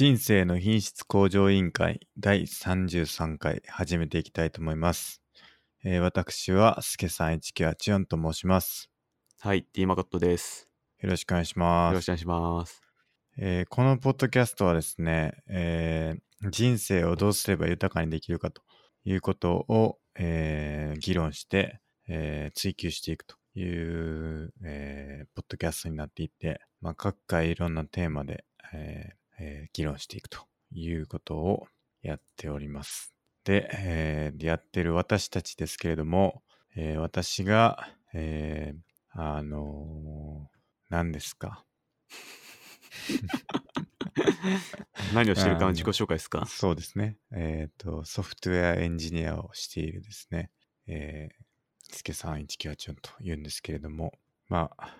人生の品質向上委員会第33回始めていきたいと思います。えー私はすけさん1984と申します。はい、D マコットです。よろしくお願いしよます。ろしくお願いします。えーこのポッドキャストはですね、えー人生をどうすれば豊かにできるかということを、えー議論して、えー追求していくという、えーポッドキャストになっていて、まあ、各回いろんなテーマで、えーえー議論していくということをやっております。で、えーやってる私たちですけれども、えー私が、えーあのー何ですか？何をしてるかあのの自己紹介ですか？そうですね。えっ、と、ソフトウェアエンジニアをしているですね、えー、つけさん1984と言うんですけれども、まあ、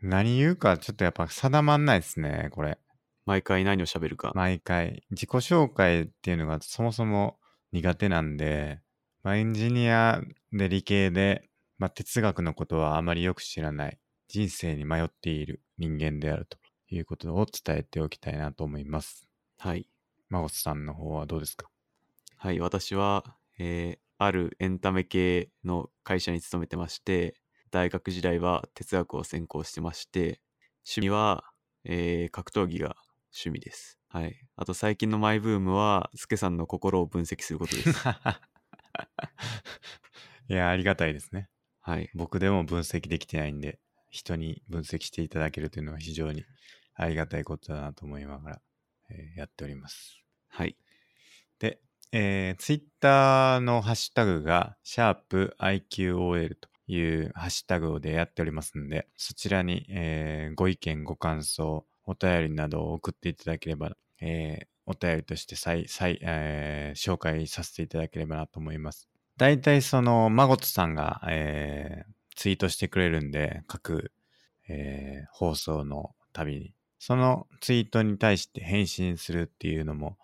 何言うかちょっとやっぱ定まんないですね、これ。毎回何を喋るか。毎回。自己紹介っていうのがそもそも苦手なんで、まあ、エンジニアで理系で、まあ、哲学のことはあまりよく知らない、人生に迷っている人間であるということを伝えておきたいなと思います。はい。マゴスさんの方はどうですか？はい、私は、えーあるエンタメ系の会社に勤めてまして、大学時代は哲学を専攻してまして、趣味は、えー格闘技が趣味です。はい。あと最近のマイブームは、スケさんの心を分析することです。いや、ありがたいですね。はい。僕でも分析できてないんで、人に分析していただけるというのは非常にありがたいことだなと思いながら、えーやっております。はい。で、えー、ツイッターのハッシュタグが、シャープ i q o l というハッシュタグでやっておりますんで、そちらに、えーご意見、ご感想、お便りなどを送っていただければ、えーお便りとして再、再、えー紹介させていただければなと思います。大体その、マゴトさんが、えーツイートしてくれるんで、各、えー放送のたびに。そのツイートに対して返信するっていうのも、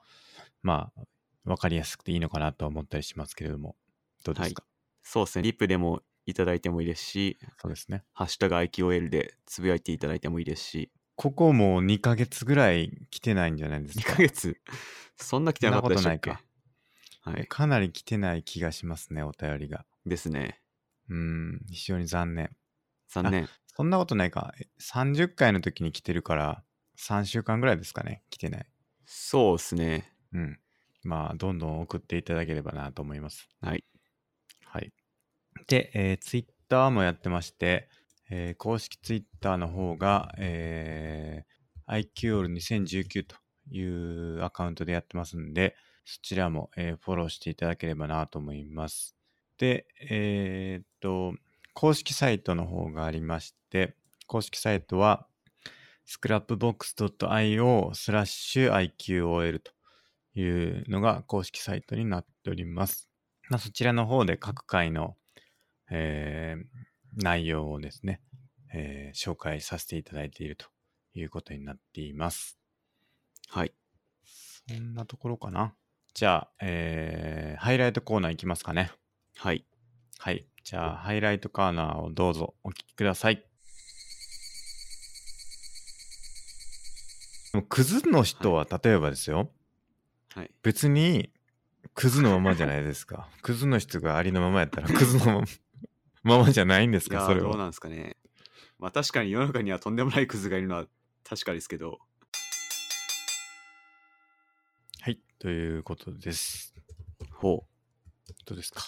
まあ、わかりやすくていいのかなと思ったりしますけれども、どうですか、そうですね。リップでもいただいてもいいですし、そうですね。ハッシュタグ IQOL でつぶやいていただいてもいいですし、ここもう2ヶ月ぐらい来てないんじゃないです2か。ヶ月、そんな来てなかったでしたっけ？そんなこはい。かなり来てない気がしますね、お便りが。ですね。うーん、非常に残念。残念。そんなことないか。え30回の時に来てるから、3週間ぐらいですかね、来てない。そうですね。うん。まあ、どんどん送っていただければなと思います。はい。はい。で、えー、ツイッターもやってまして、えー公式ツイッターの方が、えー、IQOL2019 というアカウントでやってますんで、そちらも、えーフォローしていただければなと思います。で、えーっと、公式サイトの方がありまして、公式サイトは、scrapbox.io スラッシュ IQOL というのが公式サイトになっております。まあ、そちらの方で各回の、えー内容をですね、えー紹介させていただいているということになっています。はい。そんなところかな。じゃあ、えーハイライトコーナーいきますかね。はい。はい。じゃあ、ハイライトコーナーをどうぞお聞きください。クズの人は、例えばですよ、はい。別にクズのままじゃないですか。クズの人がありのままやったらクズのままままじゃないんですいやか、それどうなんですかね。まあ確かに世の中にはとんでもないクズがいるのは確かですけど、はい。ということです。ほう。どうですか？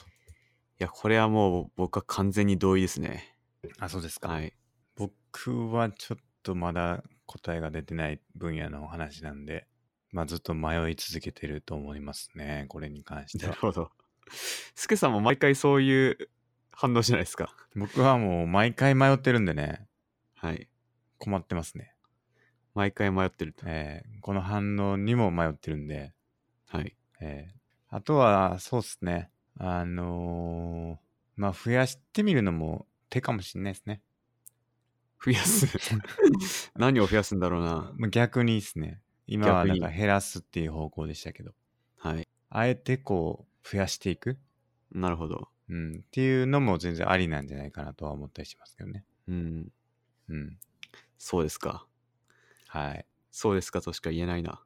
いや、これはもう僕は完全に同意ですね。あ、そうですか。はい。僕はちょっとまだ答えが出てない分野のお話なんで、まあずっと迷い続けてると思いますね。これに関しては。なるほど。スケさんも毎回そういう反応じゃないですか？僕はもう毎回迷ってるんでね、はい。困ってますね。毎回迷ってると。えーこの反応にも迷ってるんで、はい。えーあとは、そうっすね。あのーまあ、増やしてみるのも手かもしれないですね。増やす？何を増やすんだろうな。まあ逆にですね。今はなんか減らすっていう方向でしたけど、はい。あえてこう、増やしていく、なるほど。うん、っていうのも全然ありなんじゃないかなとは思ったりしますけどね。うん。うん。そうですか。はい。そうですかとしか言えないな。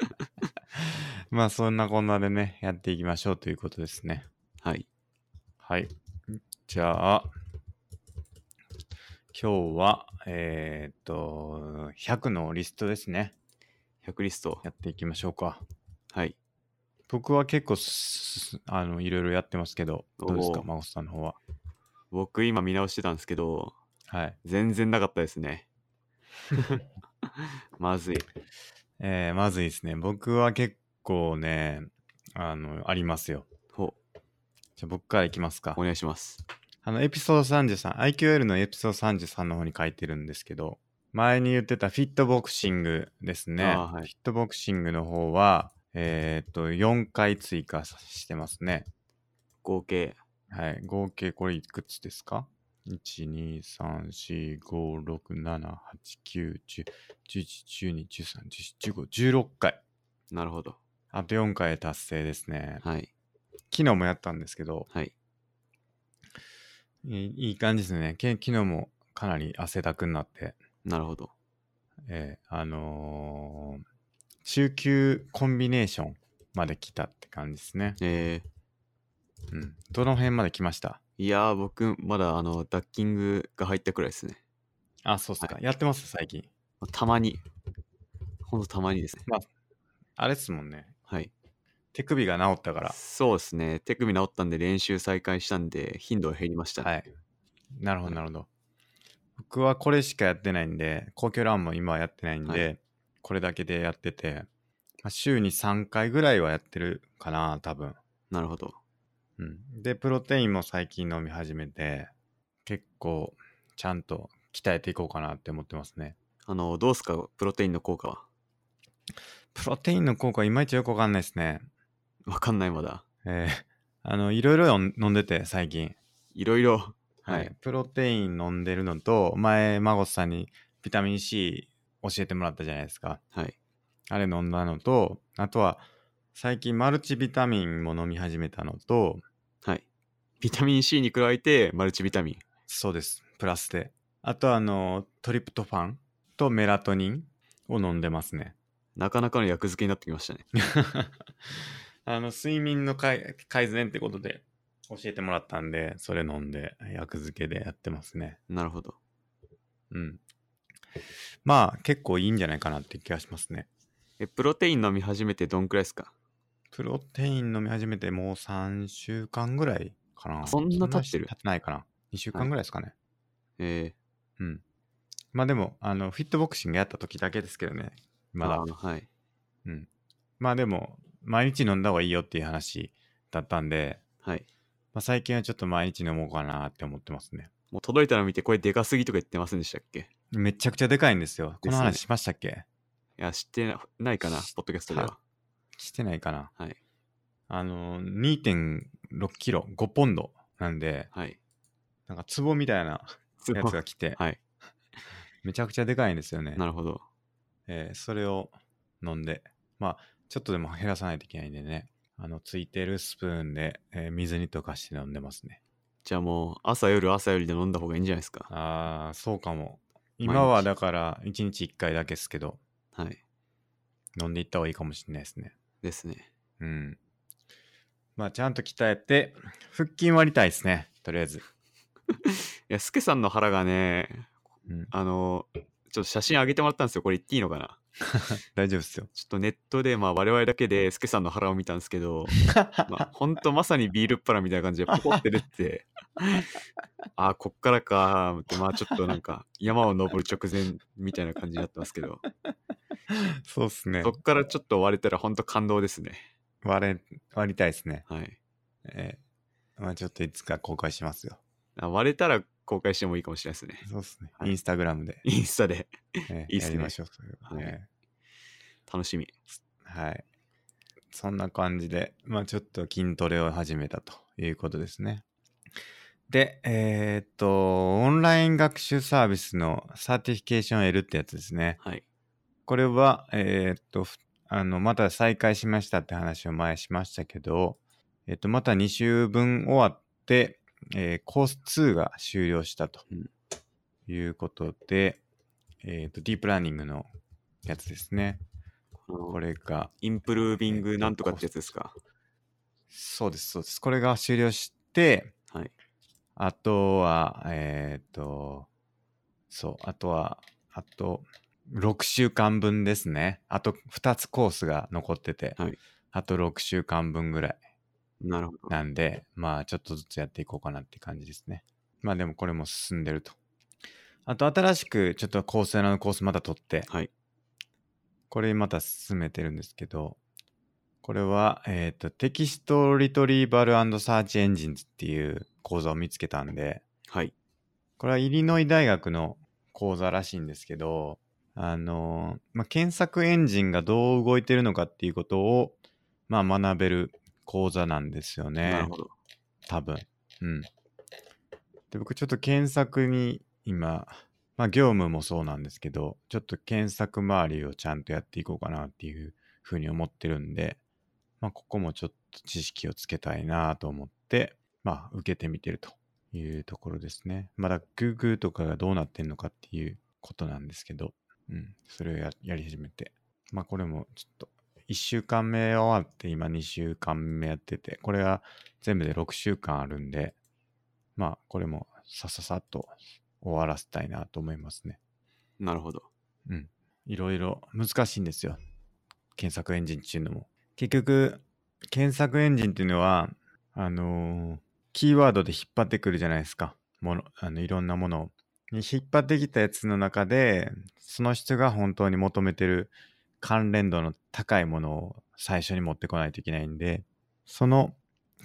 まあそんなこんなでね、やっていきましょうということですね。はい。はい。じゃあ、今日は、えーっと、100のリストですね。100リスト。やっていきましょうか。はい。僕は結構す、あの、いろいろやってますけど、どうですか、おー孫さんの方は？僕今見直してたんですけど、はい。全然なかったですね。まずい。えー、まずいですね。僕は結構ね、あの、ありますよ。ほじゃあ僕からいきますかお。願いします。あの、エピソード33、IQL のエピソード33の方に書いてるんですけど、前に言ってたフィットボクシングですね。はいフィットボクシングの方は、えーっと、4回追加してますね。合計。はい。合計これいくつですか ?1、2、3、4、5、6、7、8、9、10、11、12、13、14、15、16回。なるほど。あと4回達成ですね。はい。昨日もやったんですけど、はい。いい感じですね。け昨日もかなり汗だくになって、なるほど。えーあのー中級コンビネーションまで来たって感じですね。えー、うん。どの辺まで来ました？いやー、僕、まだ、あの、ダッキングが入ったくらいですね。あ、そうっすか。はやってます？最近。たまに。ほんとたまにですね。あれっすもんね。はい。手首が治ったから。そうですね。手首治ったんで練習再開したんで、頻度は減りましたね。はい。なるほど、はいなるほど。僕はこれしかやってないんで、公共ランも今はやってないんで、はこれだけでやってて、まあ、週に3回ぐらいはやってるかな、多分。なるほど。うん。で、プロテインも最近飲み始めて、結構ちゃんと鍛えていこうかなって思ってますね。あの、どうすか、プロテインの効果は？プロテインの効果いまいちよくわかんないですね。わかんないまだ。えーあの、いろいろ飲んでて、最近。いろいろ。はい。はい。プロテイン飲んでるのと、前、マゴスさんにビタミン C 教えてもらったじゃないですか。はい。あれ飲んだのと、あとは、最近マルチビタミンも飲み始めたのと、はい。ビタミン C に加えて、マルチビタミン。そうです。プラスで。あとあの、トリプトファンとメラトニンを飲んでますね。なかなかの役付けになってきましたね。あの、睡眠の改改善ってことで教えてもらったんで、それ飲んで、薬漬けでやってますね。なるほど。うん。まあ、結構いいんじゃないかなって気がしますね。え、プロテイン飲み始めてどんくらいですか？プロテイン飲み始めてもう3週間ぐらいかな。そんな経ってる？経ってないかな。2週間ぐらいですかね。えうん。まあでも、あの、フィットボクシングやった時だけですけどね。ー、まだはい。うん。まあでも、毎日飲んだ方がいいよっていう話だったんで、はい。まあ、最近はちょっと毎日飲もうかなって思ってますね。もう届いたの見て、これでかすぎとか言ってませんでしたっけ？めちゃくちゃでかいんですよ。この話しましたっけ？いや、知ってなないかな、ポッドキャストでは。してないかな。はい。あの、2.6キロ、5ポンドなんで、はい。なんか壺みたいな やつが来て、はい。めちゃくちゃでかいんですよね。なるほど。えーそれを飲んで、まあ、ちょっとでも減らさないといけないんでね、あの、ついてるスプーンで、えー水に溶かして飲んでますね。じゃあもう、朝夜朝夜で飲んだ方がいいんじゃないですか。ああ、そうかも。日今はだから、1日1回だけですけど、はい。飲んでいった方がいいかもしれないですね。ですね。うん。まあ、ちゃんと鍛えて、腹筋割りたいですね。とりあえず。いや、スケさんの腹がね、うん、あの、ちょっと写真上げてもらったんですよ。これ言っていいのかな 大丈夫ですよ。ちょっとネットで、まあ我々だけでスケさんの腹を見たんですけど、まあ、ほんとまさにビールっ腹みたいな感じでポコって出てて、あーこっからかーって、まあちょっとなんか山を登る直前みたいな感じになってますけど、そうっすねそ。っからちょっと割れたらほんと感動ですね。割れ、割りたいですね。はい。えーまあ、ちょっといつか公開しますよ。あ割れたら公開してもいいかもしれないですね。そうっすね。はい Instagram で、インスタでえー いいっすねやりましょう。それははいえ楽しみ。ーはい。そんな感じで、まあちょっと筋トレを始めたということですね。で、えーっと、オンライン学習サービスのサーティフィケーション L ってやつですね。はい。これは、えーっと、ふあの、また再開しましたって話を前しましたけど、えっと、また2週分終わって、えーコース2が終了したとうんいうことで、えっと、ディープラーニングのやつですね。これが、インプルービンえっとグなんとかってやつですか？そうです、そうです。これが終了して、はい。あとは、えっ、と、そう、あとは、あと、6週間分ですね。あと2つコースが残ってて、はいあと6週間分ぐらいなるほど。なんで、まあちょっとずつやっていこうかなって感じですね。まあでもこれも進んでると。あと新しくちょっと構成のコースまた取って、はい。これまた進めてるんですけど、これは、えっ、と、 Text Retrieval Search Engines っていう講座を見つけたんで、はい。これはイリノイ大学の講座らしいんですけど、あの、まあ、検索エンジンがどう動いてるのかっていうことを、まあ、学べる講座なんですよね。なるほど。多分。うん。で、僕ちょっと検索に今、まあ業務もそうなんですけど、ちょっと検索周りをちゃんとやっていこうかなっていうふうに思ってるんで、まあここもちょっと知識をつけたいなと思って、まあ受けてみてるというところですね。まだ Google とかがどうなってんのかっていうことなんですけど、うん、それをややり始めて。まあこれもちょっと1週間目終わって今2週間目やってて、これは全部で6週間あるんで、まあこれもさささっと終わらせたいなと思いますね。なるほど。うん。いろいろ難しいんですよ。検索エンジンっていうのも。結局、検索エンジンっていうのは、あのーキーワードで引っ張ってくるじゃないですか。もの、あの、いろんなものを。に引っ張ってきたやつの中で、その人が本当に求めてる関連度の高いものを最初に持ってこないといけないんで、その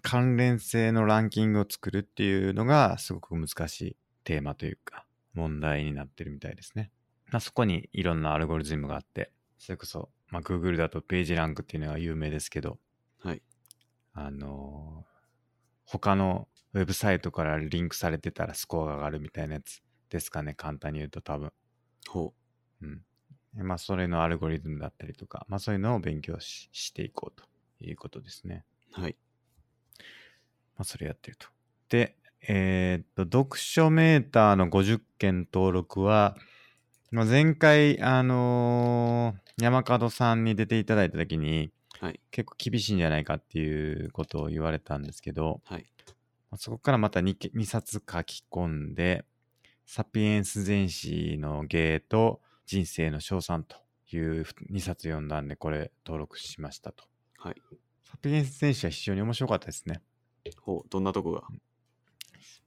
関連性のランキングを作るっていうのがすごく難しいテーマというか、問題になってるみたいですね。まあ、そこにいろんなアルゴリズムがあって、それこそ、まあ、Google だとページランクっていうのが有名ですけど、はい。あのー他のウェブサイトからリンクされてたらスコアが上がるみたいなやつですかね、簡単に言うと多分。ほうん。でまあ、それのアルゴリズムだったりとか、まあ、そういうのを勉強ししていこうということですね。う。はい。まあ、それやってると。で、えーっと、読書メーターの50件登録は、まあ、前回、あのー山門さんに出ていただいたときに、はい。結構厳しいんじゃないかっていうことを言われたんですけど、はい。まあそこからまた 2, け2冊書き込んで、サピエンス全史の芸と人生の称賛という2冊読んだんで、これ登録しましたと。はい。サピエンス全史は非常に面白かったですね。ほう。どんなとこが？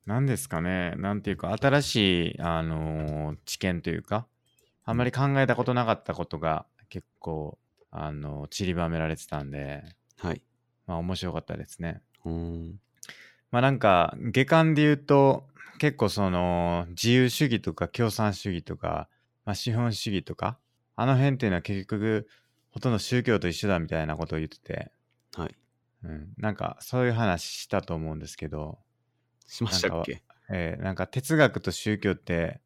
何ですかね、なんていうか、新しい、あのー知見というか、あんまり考えたことなかったことが結構、あのー散りばめられてたんで、はい。まあ面白かったですね。うーん。まあなんか、下巻で言うと、結構その、自由主義とか共産主義とか、まあ資本主義とか、あの辺っていうのは結局、ほとんど宗教と一緒だみたいなことを言ってて、はい。うん、なんかそういう話したと思うんですけど、しましたっけ？えーなんか哲学と宗教って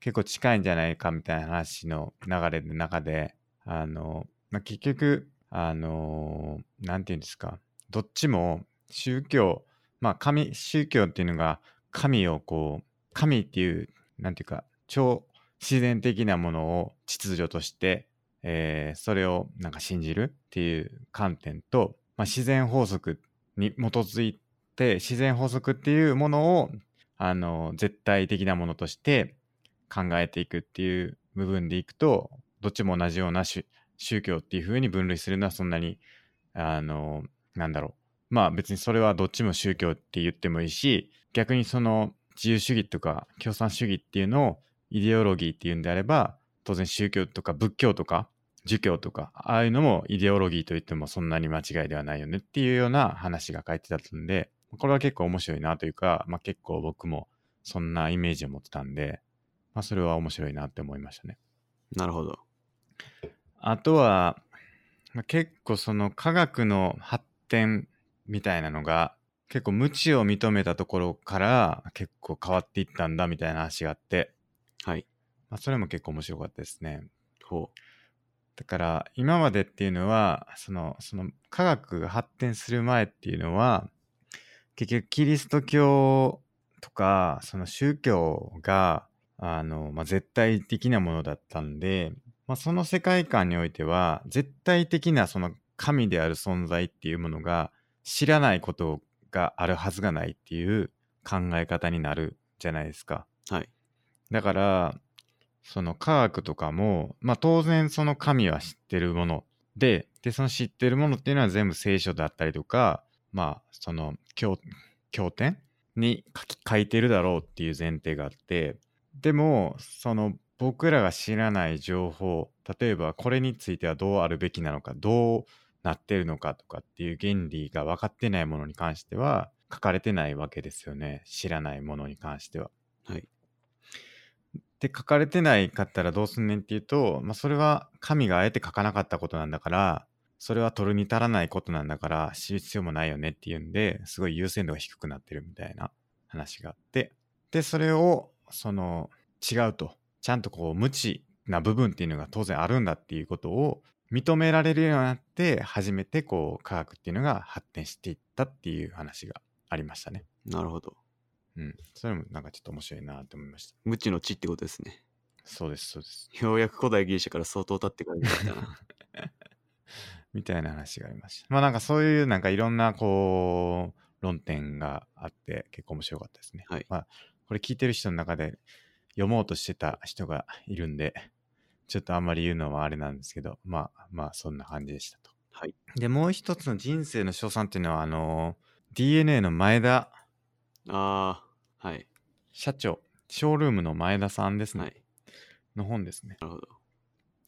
結構近いんじゃないかみたいな話の流れの中で、あの、まあ、結局、あのーなんていうんですか、どっちも宗教、まあ神、宗教っていうのが神をこう、神っていう、なんていうか、超自然的なものを秩序として、えーそれをなんか信じるっていう観点と、まあ、自然法則に基づいて自然法則っていうものをあの絶対的なものとして考えていくっていう部分でいくとどっちも同じような宗教っていう風に分類するのはそんなにあのなんだろう。まあ別にそれはどっちも宗教って言ってもいいし逆にその自由主義とか共産主義っていうのをイデオロギーっていうんであれば当然宗教とか仏教とか儒教とかああいうのもイデオロギーと言ってもそんなに間違いではないよねっていうような話が書いてたんでこれは結構面白いなというか、まあ、結構僕もそんなイメージを持ってたんで、まあ、それは面白いなって思いましたね。なるほど。あとは、まあ結構その科学の発展みたいなのが結構無知を認めたところから結構変わっていったんだみたいな話があって、はい。まあ、それも結構面白かったですね。ほだから今までっていうのはそのその科学が発展する前っていうのは結局キリスト教とかその宗教があの、まあ、絶対的なものだったんでまあ、その世界観においては絶対的なその神である存在っていうものが知らないことがあるはずがないっていう考え方になるじゃないですか。はい。だからその科学とかも、まあ、当然その神は知ってるものででその知ってるものっていうのは全部聖書だったりとかまあその経経典に書き書いてるだろうっていう前提があってでもその僕らが知らない情報例えばこれについてはどうあるべきなのかどうなってるのかとかっていう原理が分かってないものに関しては書かれてないわけですよね知らないものに関しては。はい。で書かれてないかったらどうすんねんっていうと、まあ、それは神があえて書かなかったことなんだからそれは取るに足らないことなんだから知る必要もないよねっていうんですごい優先度が低くなってるみたいな話があってでそれをその違うとちゃんとこう無知な部分っていうのが当然あるんだっていうことを認められるようになって初めてこう科学っていうのが発展していったっていう話がありましたね。なるほど。うん。それもなんかちょっと面白いなと思いました。無知の知ってことですね。そうです、そうです。ようやく古代ギリシャから相当経ってからになったな。みたいな話がありました。まあなんかそういうなんかいろんなこう論点があって結構面白かったですね。はいまあこれ聞いてる人の中で読もうとしてた人がいるんで、ちょっとあんまり言うのはあれなんですけど、まあまあそんな感じでしたと。はい。で、もう一つの人生の賞賛っていうのはあの DNA の前田ああ、はい。社長、ショールームの前田さんですね。はい。の本ですね。なるほど。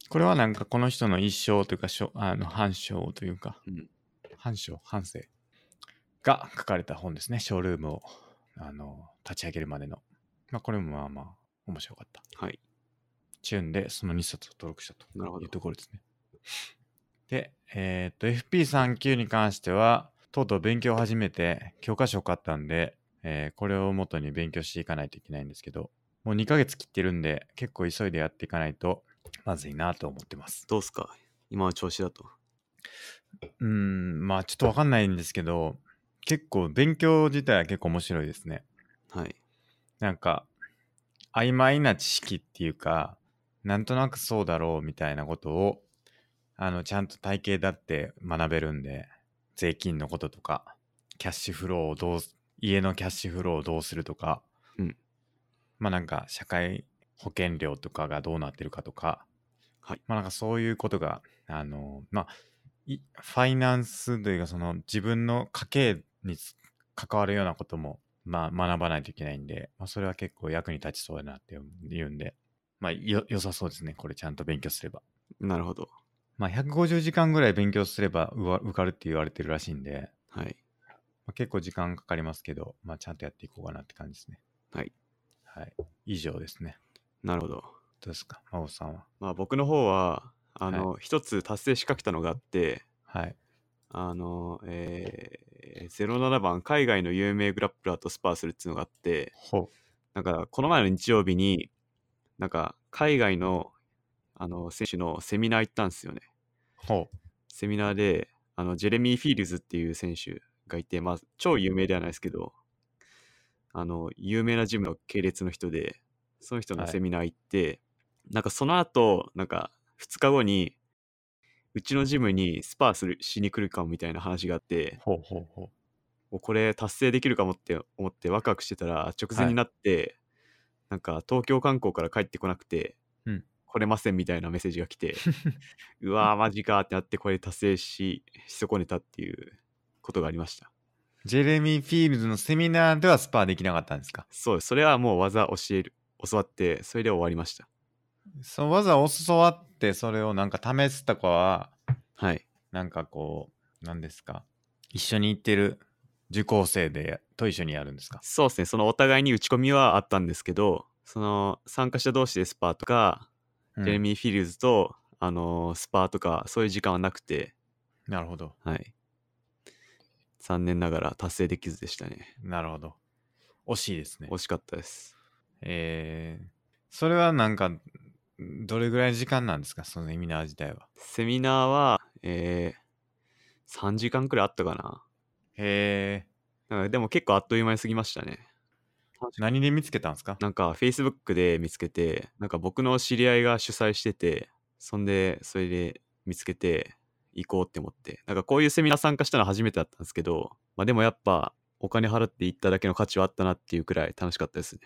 これはなんかこの人の一生というかしょあの反章というか、うん反章反省が書かれた本ですねショールームをあの立ち上げるまでのまあこれもまあまあ面白かったはい。チューンでその2冊を登録したというところですねでえっと FP39 に関してはとうとう勉強を始めて教科書を買ったんで、えーこれを元に勉強していかないといけないんですけどもう2ヶ月切ってるんで結構急いでやっていかないとまずいなと思ってますどうすか？今の調子だと。うーん、まあちょっとわかんないんですけど、結構勉強自体は結構面白いですね。はい。なんか、曖昧な知識っていうか、なんとなくそうだろうみたいなことを、あの、ちゃんと体系だって学べるんで、税金のこととか、キャッシュフローをどう、家のキャッシュフローをどうするとか、うんまあなんか社会保険料とかがどうなってるかとか、はいまあなんかそういうことが、あの、まあ、いファイナンスというかその自分の家計につ関わるようなことも、まあ、学ばないといけないんで、まあ、それは結構役に立ちそうだなって言うんで、まあ、よ、良さそうですね。これちゃんと勉強すれば。なるほど。まあ、150時間ぐらい勉強すればうわ受かるって言われてるらしいんで、はい。まあ、結構時間かかりますけど、まあ、ちゃんとやっていこうかなって感じですね。はい。はい。以上ですね。なるほど。どうですか？真央さんは？まあ僕の方は、あの、一つ達成しかけたのがあって、はい。あの、えー、07番、海外の有名グラップラーとスパーするっていうのがあって、ほなんか、この前の日曜日に、なんか、海外の、あの、選手のセミナー行ったんですよね。う。ほセミナーで、あの、ジェレミー・フィールズっていう選手がいて、まあ、超有名ではないですけど、あの、有名なジムの系列の人で、その人のはい。セミナー行って、なんかその後、なんか、2日後に、うちのジムにスパーするしに来るかもみたいな話があってう。、ほうほう。ほもうこれ達成できるかもって思ってワクワクしてたら直前になって、なんか東京観光から帰ってこなくて、うん。来れませんみたいなメッセージが来て うわーマジかってなってこれ達成しし損ねたっていうことがありました。う。ジェレミー・フィールズのセミナーではスパーできなかったんですか？そうそれはもう技教える教わってそれで終わりました。その技を教わってそれをなんか試すとかは、はい。なんかこう、何ですか？一緒に行ってる受講生でと一緒にやるんですか？そうですね。そのお互いに打ち込みはあったんですけどその参加者同士でスパーとか、ジェレミー・フィールズとあのースパーとかそういう時間はなくて。なるほど。はい残念ながら達成できずでしたねなるほど。惜しいですね惜。しかったですえー、それはなんか、どれぐらいの時間なんですか？そのセミナー自体は。セミナーは、えー、3時間くらいあったかな。へえでも結構あっという間に過ぎましたね。ー、何で見つけたんですか？なんか Facebook で見つけて、なんか僕の知り合いが主催してて、そんで、それで見つけて行こうって思って。なんかこういうセミナー参加したの初めてだったんですけど、まあでもやっぱお金払って行っただけの価値はあったなっていうくらい楽しかったですね。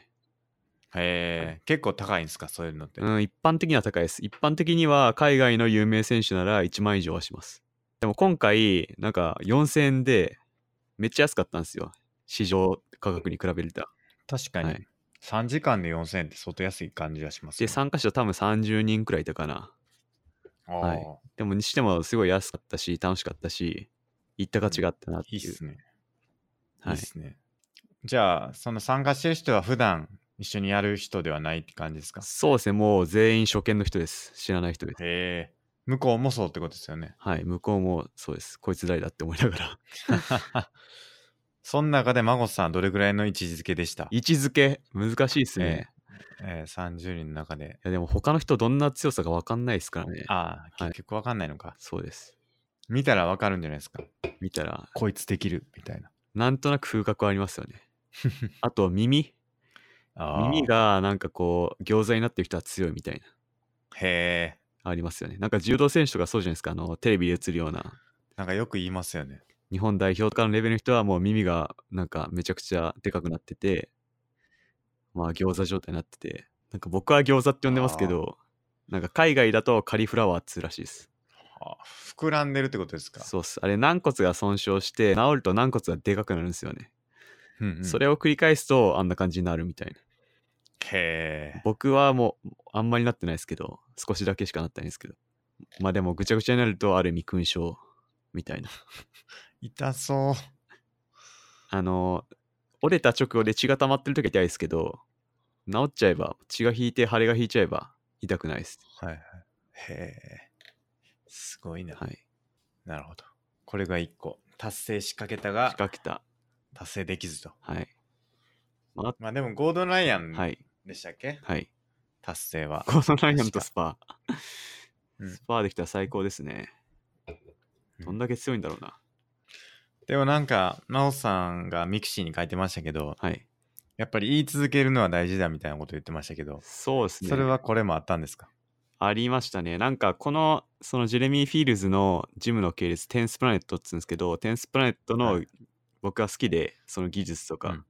へえ、結構高いんですか？そういうのって。うん、一般的には高いです。一般的には海外の有名選手なら1万以上はします。でも今回、なんか4000円でめっちゃ安かったんですよ。市場価格に比べると。確かに、はい3時間で4000円って相当安い感じがしますね、参加者多分30人くらいいたかな。はいでもにしてもすごい安かったし、楽しかったし、行った価値があったなっていう。いいっすね。いいはいっ。すね。じゃあ、その参加してる人は普段一緒にやる人ではないって感じですか？そうですね、もう全員初見の人です。知らない人です。へえ。向こうもそうってことですよね。はい、向こうもそうです。こいつ誰だって思いながら。その中で孫さんどれぐらいの位置づけでした？位置づけ、難しいですね。えー、30人の中で。いや、でも他の人どんな強さか分かんないですからね。ああ、はい結局わかんないのか。そうです。見たらわかるんじゃないですか。見たら、こいつできるみたいな。なんとなく風格ありますよね。あと耳。あー耳。がなんかこう、餃子になってる人は強いみたいな。へえ。ありますよね。なんか柔道選手とかそうじゃないですか。あの、テレビで映るような。なんかよく言いますよね。日本代表とかのレベルの人はもう耳がなんかめちゃくちゃでかくなってて、まあ餃子状態になってて、なんか僕は餃子って呼んでますけど、なんか海外だとカリフラワーっつうらしいです。はあ膨らんでるってことですか？そうっす。あれ軟骨が損傷して治ると軟骨がでかくなるんですよね。うんうんそれを繰り返すとあんな感じになるみたいな。へえ。僕はもうあんまりなってないですけど、少しだけしかなってないんですけど。まあでもぐちゃぐちゃになるとある意味勲章みたいな。痛そう。あの、折れた直後で血が溜まってる時は痛いですけど、治っちゃえば、血が引いて腫れが引いちゃえば痛くないです。はいはい。へえ。すごいな。はい。なるほど。これが1個。達成しかけたが仕掛けた。達成できずと。はい。まあでもゴードンライアンはい。でしたっけ、はい。達成は。ゴードライアンとスパー。うんスパーできたら最高ですね。どんだけ強いんだろうな。でもなんか、真央さんがミクシーに書いてましたけど、はい。やっぱり言い続けるのは大事だみたいなこと言ってましたけど、そうですね。それはこれもあったんですか？ありましたね。なんかこの、そのジェレミー・フィールズのジムの系列、テンスプラネットって言うんですけど、テンスプラネットのはい。僕が好きで、その技術とか、うん。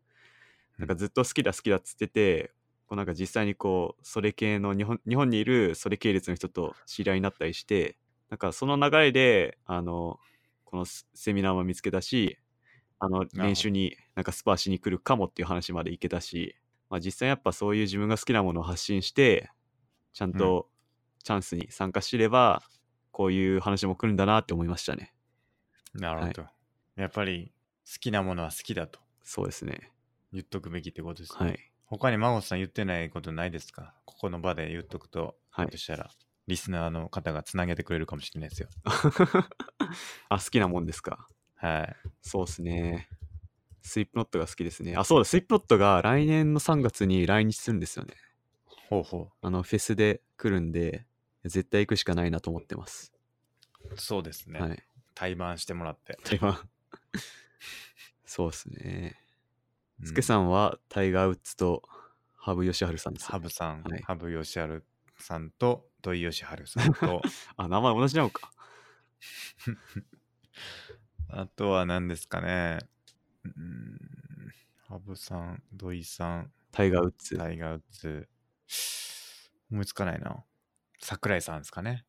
なんかずっと好きだ好きだっつってて、こうなんか実際にこう、それ系の日本、日本にいるそれ系列の人と知り合いになったりして、なんかその流れで、あの、このセセミナーも見つけたし、あの、練習になんかスパーしに来るかもっていう話までいけたし、まあ実際やっぱそういう自分が好きなものを発信して、ちゃんとチャンスに参加してれば、こういう話も来るんだなって思いましたね。なるほど。やっぱり好きなものは好きだとそうですね。言っとくべきってことですね。はい。他に孫さん言ってないことないですか？ここの場で言っとくと、はいとしたらリスナーの方がつなげてくれるかもしれないですよ。あ、好きなもんですか？はい。そうですね。スリップノットが好きですね。あ、そうだ、スリップノットが来年の3月に来日するんですよね。ほうほあの、フェスで来るんで、絶対行くしかないなと思ってます。う。そうですね。はい。対バンしてもらって。台湾。そうですね。うスケさんはタイガー・ウッズと羽生善治さんです、ハブさん、はいハブヨシハルさんと土井善治さんと、あ、名前同じなのか。あとは何ですかね。うーん、ハブさん、土井さん、タイガー・ウッズ。タイガー・ウッズ、思いつかないな。桜井さんですかね。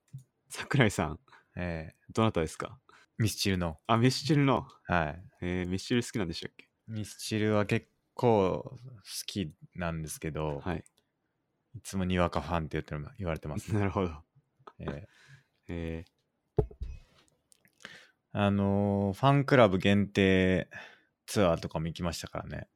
桜井さん。えどなたですか？ーミスチルの。あ、ミスチルの。はい。えー、ミスチル好きなんでしたっけ？ミスチルは結構好きなんですけど、はい。いつもにわかファンって言ってる言われてます、なるほど。えーえ あのーファンクラブ限定ツアーとかも行きましたからね。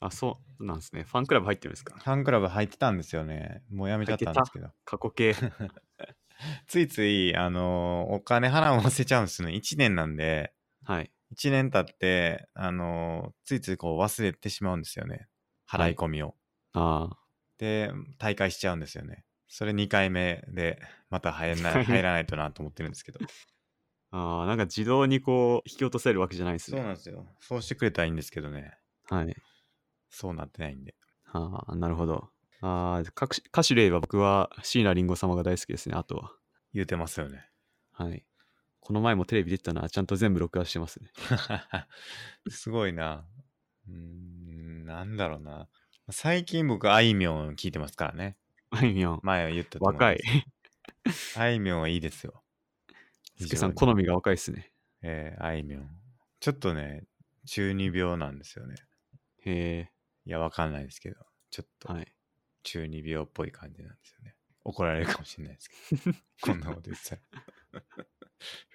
ー、あ、そうなんですね。ファンクラブ入ってるんですか？ファンクラブ入ってたんですよね。もうやめちゃったんですけど。過去形。ついつい、あのーお金払うの忘れちゃうんですよね。1年なんで、はい。1年経って、あのーついついこう忘れてしまうんですよね。払い込みを。ああ。で、大会しちゃうんですよね。それ2回目で、また入らない 入らないとなと思ってるんですけど。ああ、なんか自動にこう引き落とせるわけじゃないですそうね。なんですよ。そうしてくれたらいいんですけどね。はい。そうなってないんで。ああ、なるほど。ああ、歌手歌手で言えば僕は椎名林檎様が大好きですね。あとは。言うてますよね。はい。この前もテレビ出てたな。ちゃんと全部録画してますね。すごいな。うーん、なんだろうな。最近僕、あいみょん聞いてますからね。あいみょん。前は言ったと思います若い。あいみょんはいいですよ。さん、好みが若いっすね。えーあいみょん。ちょっとね、中二病なんですよね。へいや、わかんないですけど、ちょっえ。とはい。中二病っぽい感じなんですよね。怒られるかもしれないですけど、こんなこと言ってたら。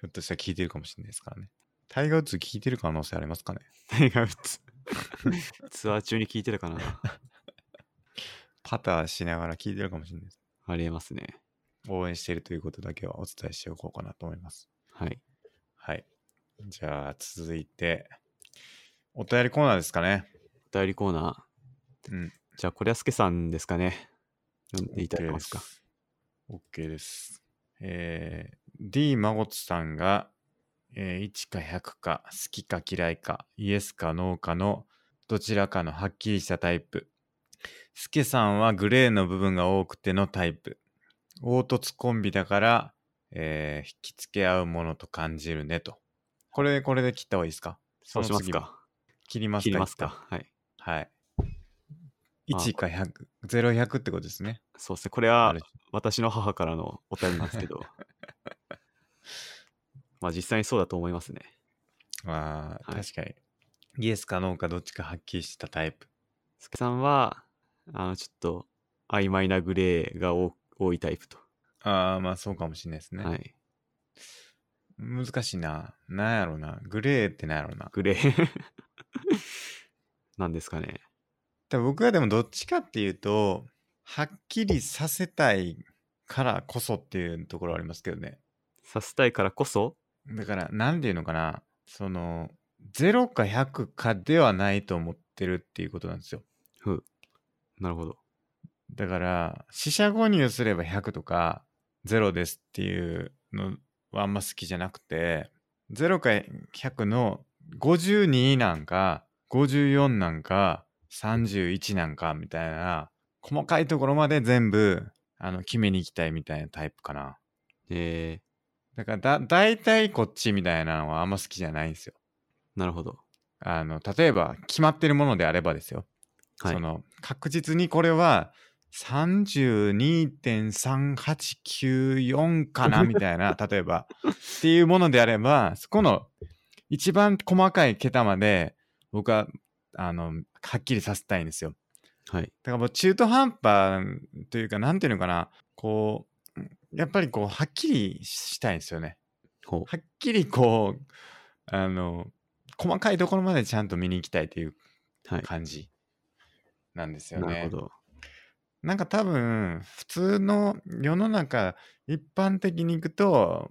ひょっとしたら聞いてるかもしれないですからね。タイガー・ウッズ聞いてる可能性ありますかね？タイガー・ウッズ。ツアー中に聞いてたかな。パターしながら聞いてるかもしれないです。ありえますね。応援しているということだけはお伝えしておこうかなと思います。はい。はい。じゃあ、続いて、お便りコーナーですかね。お便りコーナー。うん。じゃあ、これはすけさんですかね。読んでいただけますか。OK です。えー、D マゴツさんが、えー1か100か好きか嫌いかイエスかノーかのどちらかのはっきりしたタイプ。スケさんはグレーの部分が多くてのタイプ。凹凸コンビだから、えー引きつけ合うものと感じるねと。これ、これで切った方がいいですか？そうしますか。切りますか？切りますか？はい。はい。あ1か100、0、100ってことですね。そうですね。これは私の母からのお便りなんですけど。まあ実際にそうだと思いますね。まあ、はい確かに。イエスかノーかどっちかはっきりしたタイプ。すけさんは、あの、ちょっと曖昧なグレーが多多いタイプと。ああ、まあそうかもしれないですね。はい。難しいな。なんやろうな。グレーってなんやろうな。グレー なんですかね。多分僕はでもどっちかっていうと、はっきりさせたいからこそっていうところありますけどね。させたいからこそ？だから、なんていうのかな。その、0か100かではないと思ってるっていうことなんですよ。ふう。なるほど。だから、四捨五入すれば100とか0ですっていうのはあんま好きじゃなくて、0か100の52なんか、54なんか、31なんかみたいな、細かいところまで全部、あの、決めに行きたいみたいなタイプかな。えだからだ、大体こっちみたいなのはあんま好きじゃないんですよ。ー、なるほど。あの、例えば、決まってるものであればですよ。はいそ。の確実にこれは32.3894かなみたいな 例えばっていうものであればそこの一番細かい桁まで僕はあのはっきりさせたいんですよはい。だからもう中途半端というかなんていうのかなこうやっぱりこうはっきりしたいんですよね。はっきりこうあの細かいところまでちゃんと見に行きたいというはい。感じなんですよね。なるほど。なんか多分普通の世の中一般的にいくと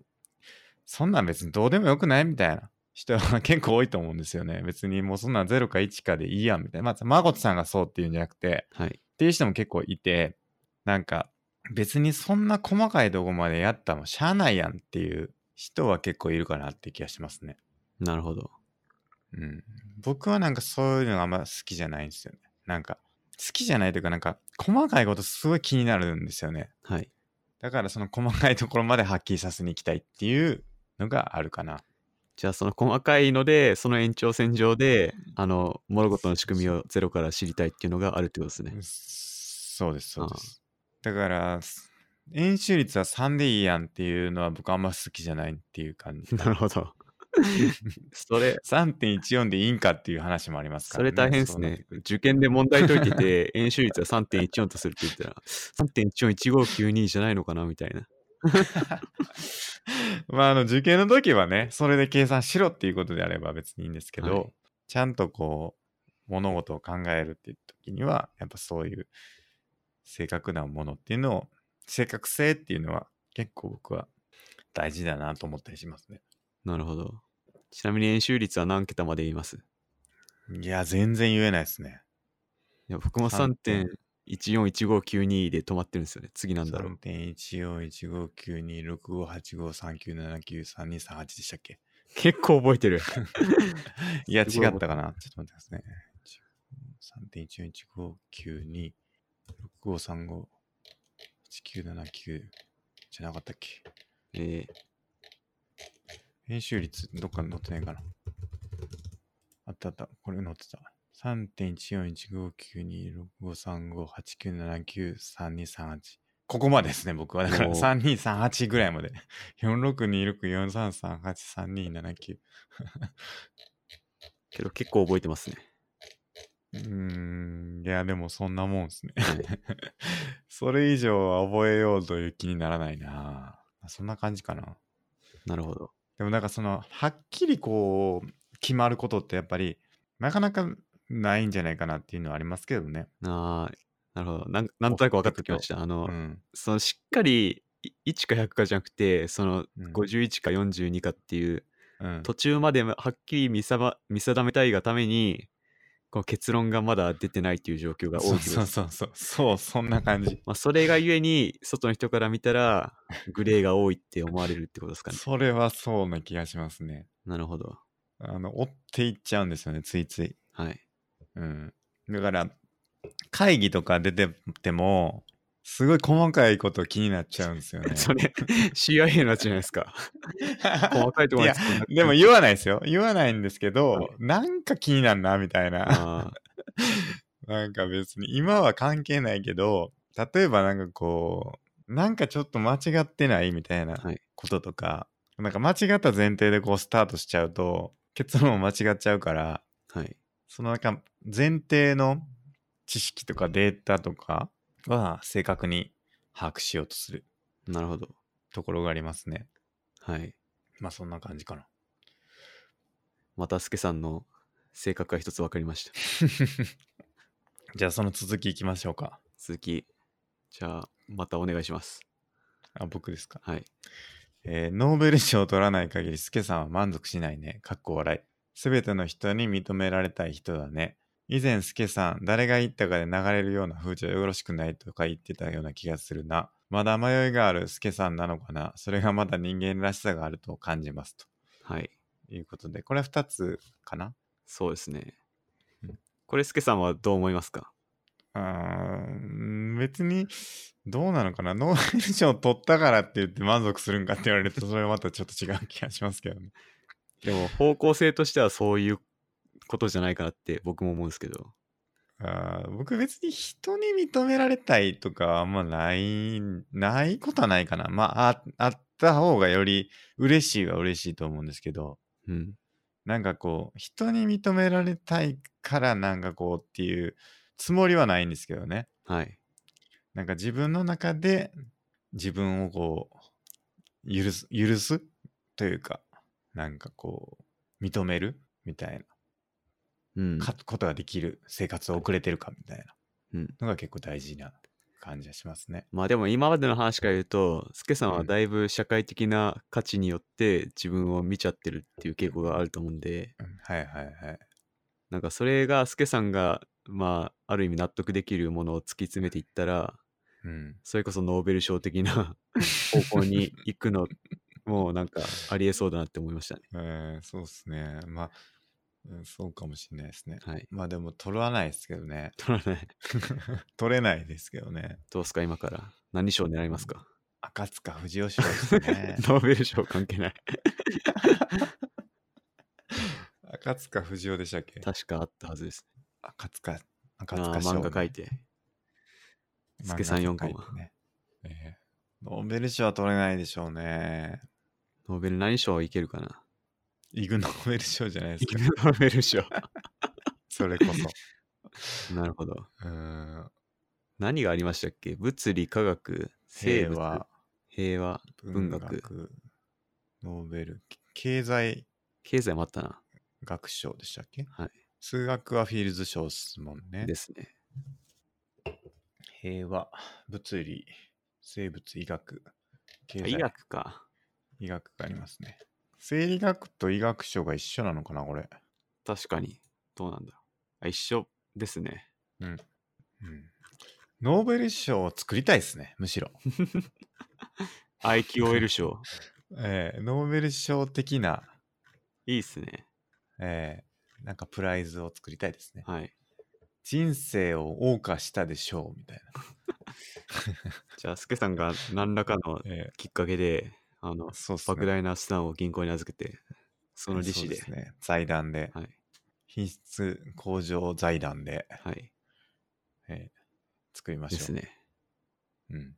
そんなん別にどうでもよくない？みたいな人は 結構多いと思うんですよね。別にもうそんなん0か1かでいいやんみたいな。まず、まごとさんがそうっていうんじゃなくてはい。っていう人も結構いてなんか別にそんな細かいとこまでやったらしゃあないやんっていう人は結構いるかなって気がしますね。なるほど。うん、僕はなんかそういうのがあんま好きじゃないんですよね。なんか好きじゃないというかなんか細かいことすごい気になるんですよね。はい。だからその細かいところまではっきりさせに行きたいっていうのがあるかな。じゃあその細かいので、その延長線上で、あの、物事の仕組みをゼロから知りたいっていうのがあるってことですね。そうですそうです。だから円周率は3でいいやんっていうのは僕あんま好きじゃないっていう感じ。なるほど。それ、3.14でいいんかっていう話もありますからそれ大変ですね。受験で問題解いてて、円周率は3.14とするって言ったら、3.141592じゃないのかなみたいな。まあ、あの、受験の時はね、それで計算しろっていうことであれば別にいいんですけど、はいちゃんとこう、物事を考えるっていう時には、やっぱそういう正確なものっていうのを、正確性っていうのは結構僕は大事だなと思ったりしますね。なるほど。ちなみに円周率は何桁まで言います？いや、全然言えないですね。いや僕も3.141592で止まってるんですよね。次なんだろう。3.141592658539793238でしたっけ？結構覚えてる。いや、違ったかな？ちょっと待ってくださいね。3.14159265358979じゃなかったっけ？えー編集率、どっかに載ってないかな。あったあった。これ載ってた。3.14159265358979323ここまでですね、僕は。だからおー3238ぐらいまで。462643383279。けど結構覚えてますね。うーん、いや、でもそんなもんですね。はい それ以上は覚えようという気にならないな。そんな感じかな。なるほど。でもなんかその、はっきりこう、決まることってやっぱり、なかなかないんじゃないかなっていうのはありますけどね。あーなるほどなん。なんとなく分かってきました。あの、うん。そのしっかりい1か100かじゃなくて、そのうん51か42かっていう、うん、途中まではっきり見定めたいがために、この結論がまだ出てないっていう状況が多いそうですそうそう。そう、そんな感じ。まあ、それがゆえに、外の人から見たら、グレーが多いって思われるってことですかね。それはそうな気がしますね。なるほど。あの、追っていっちゃうんですよね、ついつい。はい。うん。だから、会議とか出てても、すごい細かいこと気になっちゃうんですよね。それ、CIA のやつじゃないですか？細かいところでも言わないですよ。言わないんですけど、なんか気になるな、みたいな。あ なんか別に、今は関係ないけど、例えばなんかこう、なんかちょっと間違ってないみたいな。こととか、なんか間違った前提でこうスタートしちゃうと、結論も間違っちゃうから、はい。そのなんか前提の知識とかデータとかは正確に把握しようとするなるほど。ところがありますね。はい。まあそんな感じかな。また、スケさんの性格が一つ分かりました。じゃあその続きいきましょうか。続き、じゃあ、またお願いします。あ、僕ですか。はい。えーノーベル賞を取らない限りスケさんは満足しないね。かっこ笑い。すべての人に認められたい人だね。以前スケさん、誰が言ったかで流れるような風潮よろしくないとか言ってたような気がするな。まだ迷いがあるスケさんなのかな？それがまだ人間らしさがあると感じます。とはい。いうことで、これは2つかな？そうですねうん。これ、スケさんはどう思いますか？うーん別にどうなのかな？ノーベル賞取ったからって言って満足するんかって言われるとそれはまたちょっと違う気がしますけどね。でも、方向性としてはそういうことじゃないかなって僕も思うんですけど。あー僕別に人に認められたいとかはあんまない、ないことはないかな。まあ、ああった方がより嬉しいは嬉しいと思うんですけど、うん。なんかこう、人に認められたいからなんかこうっていうつもりはないんですけどね。はい。なんか自分の中で自分をこう、許す、許すというか、なんかこう、認めるみたいうんな、。かことができる生活を送れてるかみたいなうんのが結構大事な感じがしますね。まあでも今までの話から言うと、スケさんはうんだいぶ社会的な価値によって自分を見ちゃってるっていう傾向があると思うんで、うんはいはいはい。なんかそれがスケさんが、まあ、ある意味納得できるものを突き詰めていったら、うん。それこそノーベル賞的な方向に行くの もなんかありえそうだなって思いましたね。えーそうですね。まあ、うんそうかもしれないですね。はい。まあでも取らないですけどね。取らない。取れないですけどね。どうですか今から。何賞狙いますか？赤塚不二夫賞ですね。ノーベル賞関係ない。赤塚不二夫でしたっけ？確かあったはずです。赤塚、赤塚賞、漫画書いて。スケさん4コマ。ね。えーノーベル賞は取れないでしょうね。ノーベル何賞いけるかな？イグノーベル賞じゃないですか。ノーベル賞。それこそ。なるほど。うーん。何がありましたっけ？物理、科学、生物、平和、文学、ノーベル、経済経済もあったな。学賞でしたっけ？はい。数学はフィールズ賞ですもんね。ですね。平和、物理、生物、医学、経済、医学か。医学がありますね。生理学と医学賞が一緒なのかな、これ。確かに。どうなんだあ一緒ですね。うん。ノーベル賞を作りたいですね、むしろ。IQOL 賞。えーノーベル賞的な、いいっすね。えーなんかプライズを作りたいですね。はい。人生を謳歌したでしょう、みたい じゃあ、スケさんが何らかのな。えきっかけで、ああの、そうっすね。莫大な資産を銀行に預けて、その利子で、そうですね。財団で、はい、品質向上財団で、はい、えー作りましょう。ですね。うん。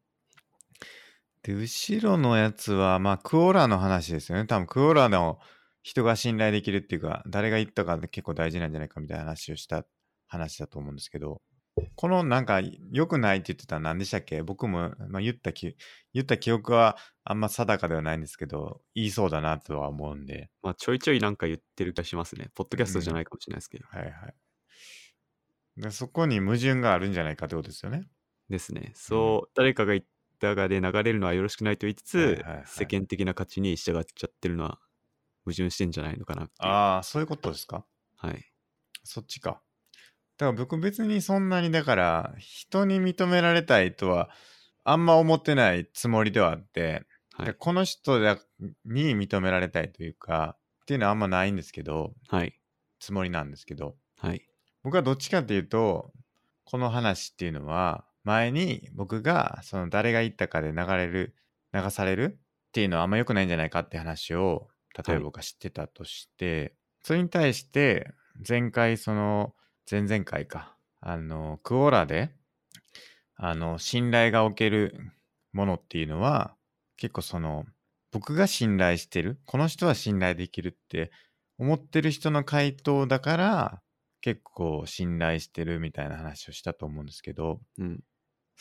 で、後ろのやつは、まあ、クオラの話ですよね。多分、クオラの人が信頼できるっていうか、誰が言ったか結構大事なんじゃないかみたいな話をした話だと思うんですけど、このなんか、良くないって言ってたのは何でしたっけ？僕も、まあ、言ったき、言った記憶はあんま定かではないんですけど、言いそうだなとは思うんで、まあ、ちょいちょいなんか言ってる気がしますね。ポッドキャストじゃないかもしれないですけど。はいはい。でそこに矛盾があるんじゃないかってことですよね。ですね。そう、誰かが言ったがで流れるのはよろしくないと言いつつ、はいはいはい世間的な価値に従っちゃってるのは矛盾してんじゃないのかな。ああ、そういうことですか？はい。そっちか。だから僕別にそんなにだから人に認められたいとはあんま思ってないつもりではあって、はい。でこの人だに認められたいというかっていうのはあんまないんですけどはい。つもりなんですけどはい。僕はどっちかっていうとこの話っていうのは前に僕がその誰が言ったかで流れる流されるっていうのはあんま良くないんじゃないかって話を例えば僕が知ってたとして、それに対して前回その前々回かあのクオラであの信頼がおけるものっていうのは結構その僕が信頼してるこの人は信頼できるって思ってる人の回答だから結構信頼してるみたいな話をしたと思うんですけどうん。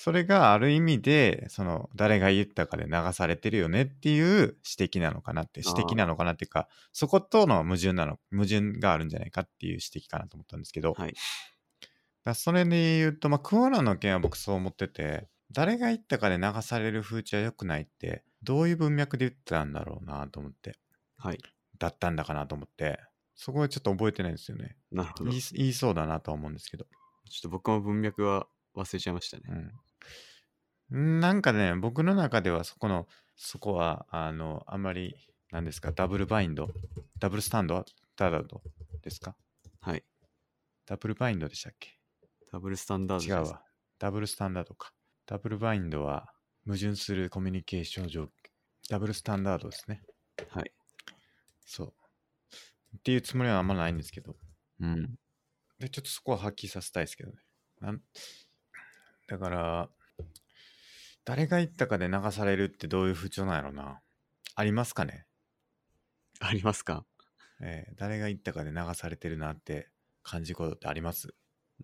それがある意味でその誰が言ったかで流されてるよねっていう指摘なのかなって指摘なのかなっていうかそことの矛盾なの矛盾があるんじゃないかっていう指摘かなと思ったんですけど、はい。だそれで言うと、まあ、クオラの件は僕そう思ってて誰が言ったかで流される風潮は良くないってどういう文脈で言ってたんだろうなと思ってはい。だったんだかなと思ってそこはちょっと覚えてないんですよねなるほど。言いそうだなとは思うんですけどっと僕も文脈は忘れちゃいましたね。うん。なんかね、僕の中ではそこの、そこは、あの、あんまり、何ですか、ダブルバインドダブルスタンドダダドですか？はい。ダブルバインドでしたっけ？ダブルスタンダード違じゃないうですわ。ダブルスタンダードか。ダブルバインドは矛盾するコミュニケーション上、ダブルスタンダードですね。はい。そう。っていうつもりはあんまないんですけど。うん。で、ちょっとそこははっきりさせたいですけどね。なんだから、誰が言ったかで流されるってどういう風潮なんやろな。ありますかね？ありますか？えー誰が言ったかで流されてるなって感じることってあります？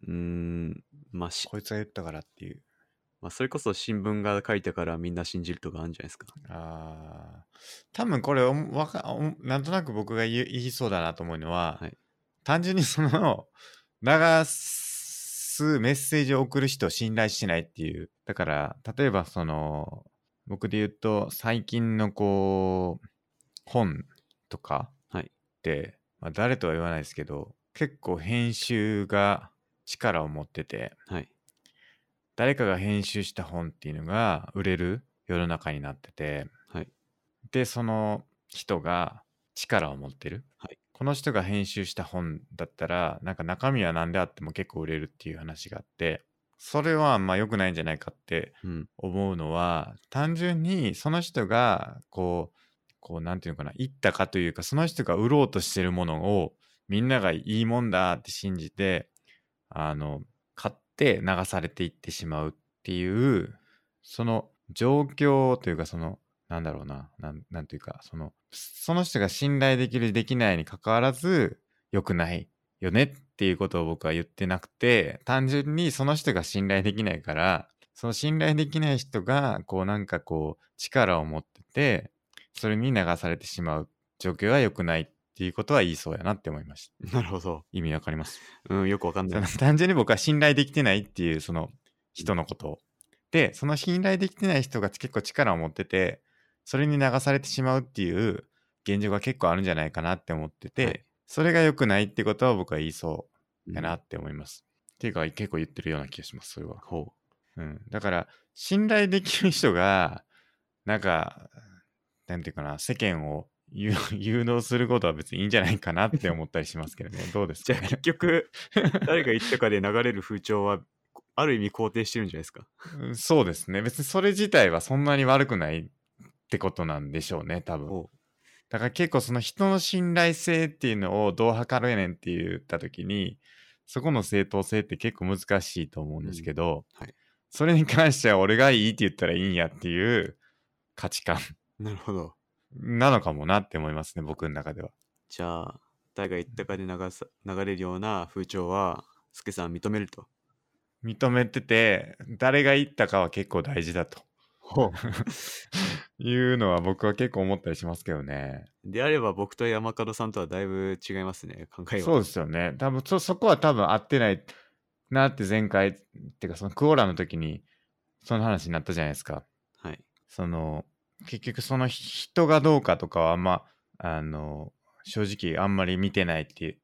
うーん。まあ、しこいつが言ったからっていう。まあ、それこそ新聞が書いたからみんな信じるとかあるんじゃないですか。あー多分これおもわかなんとなく僕が言い言いそうだなと思うのは、はい単純にその流すメッセージを送る人を信頼してないっていうだから例えばその僕で言うと最近のこう本とかはいって、まあ、誰とは言わないですけど結構編集が力を持っててはい。誰かが編集した本っていうのが売れる世の中になっててはい。でその人が力を持ってる、はいこの人が編集した本だったらなんか中身は何であっても結構売れるっていう話があってそれはまあ良くないんじゃないかってうん。思うのは単純にその人がこうこうなんていうのかな言ったかというかその人が売ろうとしてるものをみんながいいもんだって信じてあの買って流されていってしまうっていうその状況というかそのなんだろうななんなんていうかそのその人が信頼できるできないにかかわらず良くないよねっていうことを僕は言ってなくて単純にその人が信頼できないからその信頼できない人がこうなんかこう力を持っててそれに流されてしまう状況は良くないっていうことは言いそうやなって思いました なるほど。意味わかります？うん、よくわかんない。単純に僕は信頼できてないっていうその人のことをでその信頼できてない人が結構力を持っててそれに流されてしまうっていう現状が結構あるんじゃないかなって思ってて、はい。それが良くないってことは僕は言いそううん。やなって思います、っていうか結構言ってるような気がしますそれは。ほう。ん、だから信頼できる人がなんかなんていうかな世間を誘 誘導することは別にいいんじゃないかなって思ったりしますけどね。どうですう。じゃあかね結局、誰が言ったかで流れる風潮は、ある意味肯定してるんじゃないですか。うんそうですね。別にそれ自体はそんなに悪くないってことなんでしょうね、多分。だから結構その人の信頼性っていうのをどう測るねんって言った時に、そこの正当性って結構難しいと思うんですけど、うんはいそれに関しては俺がいいって言ったらいいんやっていう価値観なるほど。なのかもなって思いますね、僕の中では。じゃあ、誰が言ったかで流さ流れるような風潮は、スケさん認めると。認めてて、誰が言ったかは結構大事だと いうのは僕は結構思ったりしますけどね。であれば僕と山門さんとはだいぶ違いますね、考えは。そうですよね。多分そ、そこは多分合ってないなって前回、っていうかそのクオーラの時にその話になったじゃないですか。はい。その、結局その人がどうかとかはあんま、あの、正直あんまり見てないっていう、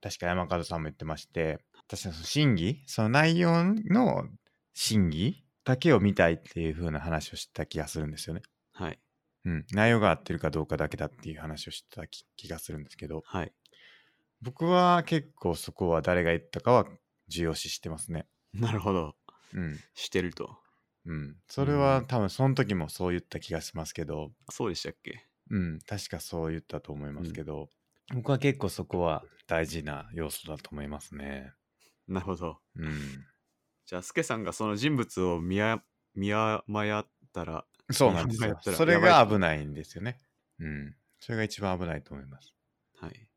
確か山門さんも言ってまして、確かにその審議？その内容の審議？だけを見たいっていう風な話をした気がするんですよね。はい。うん。内容が合ってるかどうかだけだっていう話をした気気がするんですけど、はい。僕は結構そこは誰が言ったかは重要視してますね。なるほど。うん。してると。うん。それは多分その時もそう言った気がしますけど、そうでしたっけ？うん。確かそう言ったと思いますけど、僕は結構そこは大事な要素だと思いますね。なるほど。うん。じゃあ、スケさんがその人物を見や見誤ったら、そうなんですよそれが危ないんですよね。うん。それが一番危ないと思います。はい。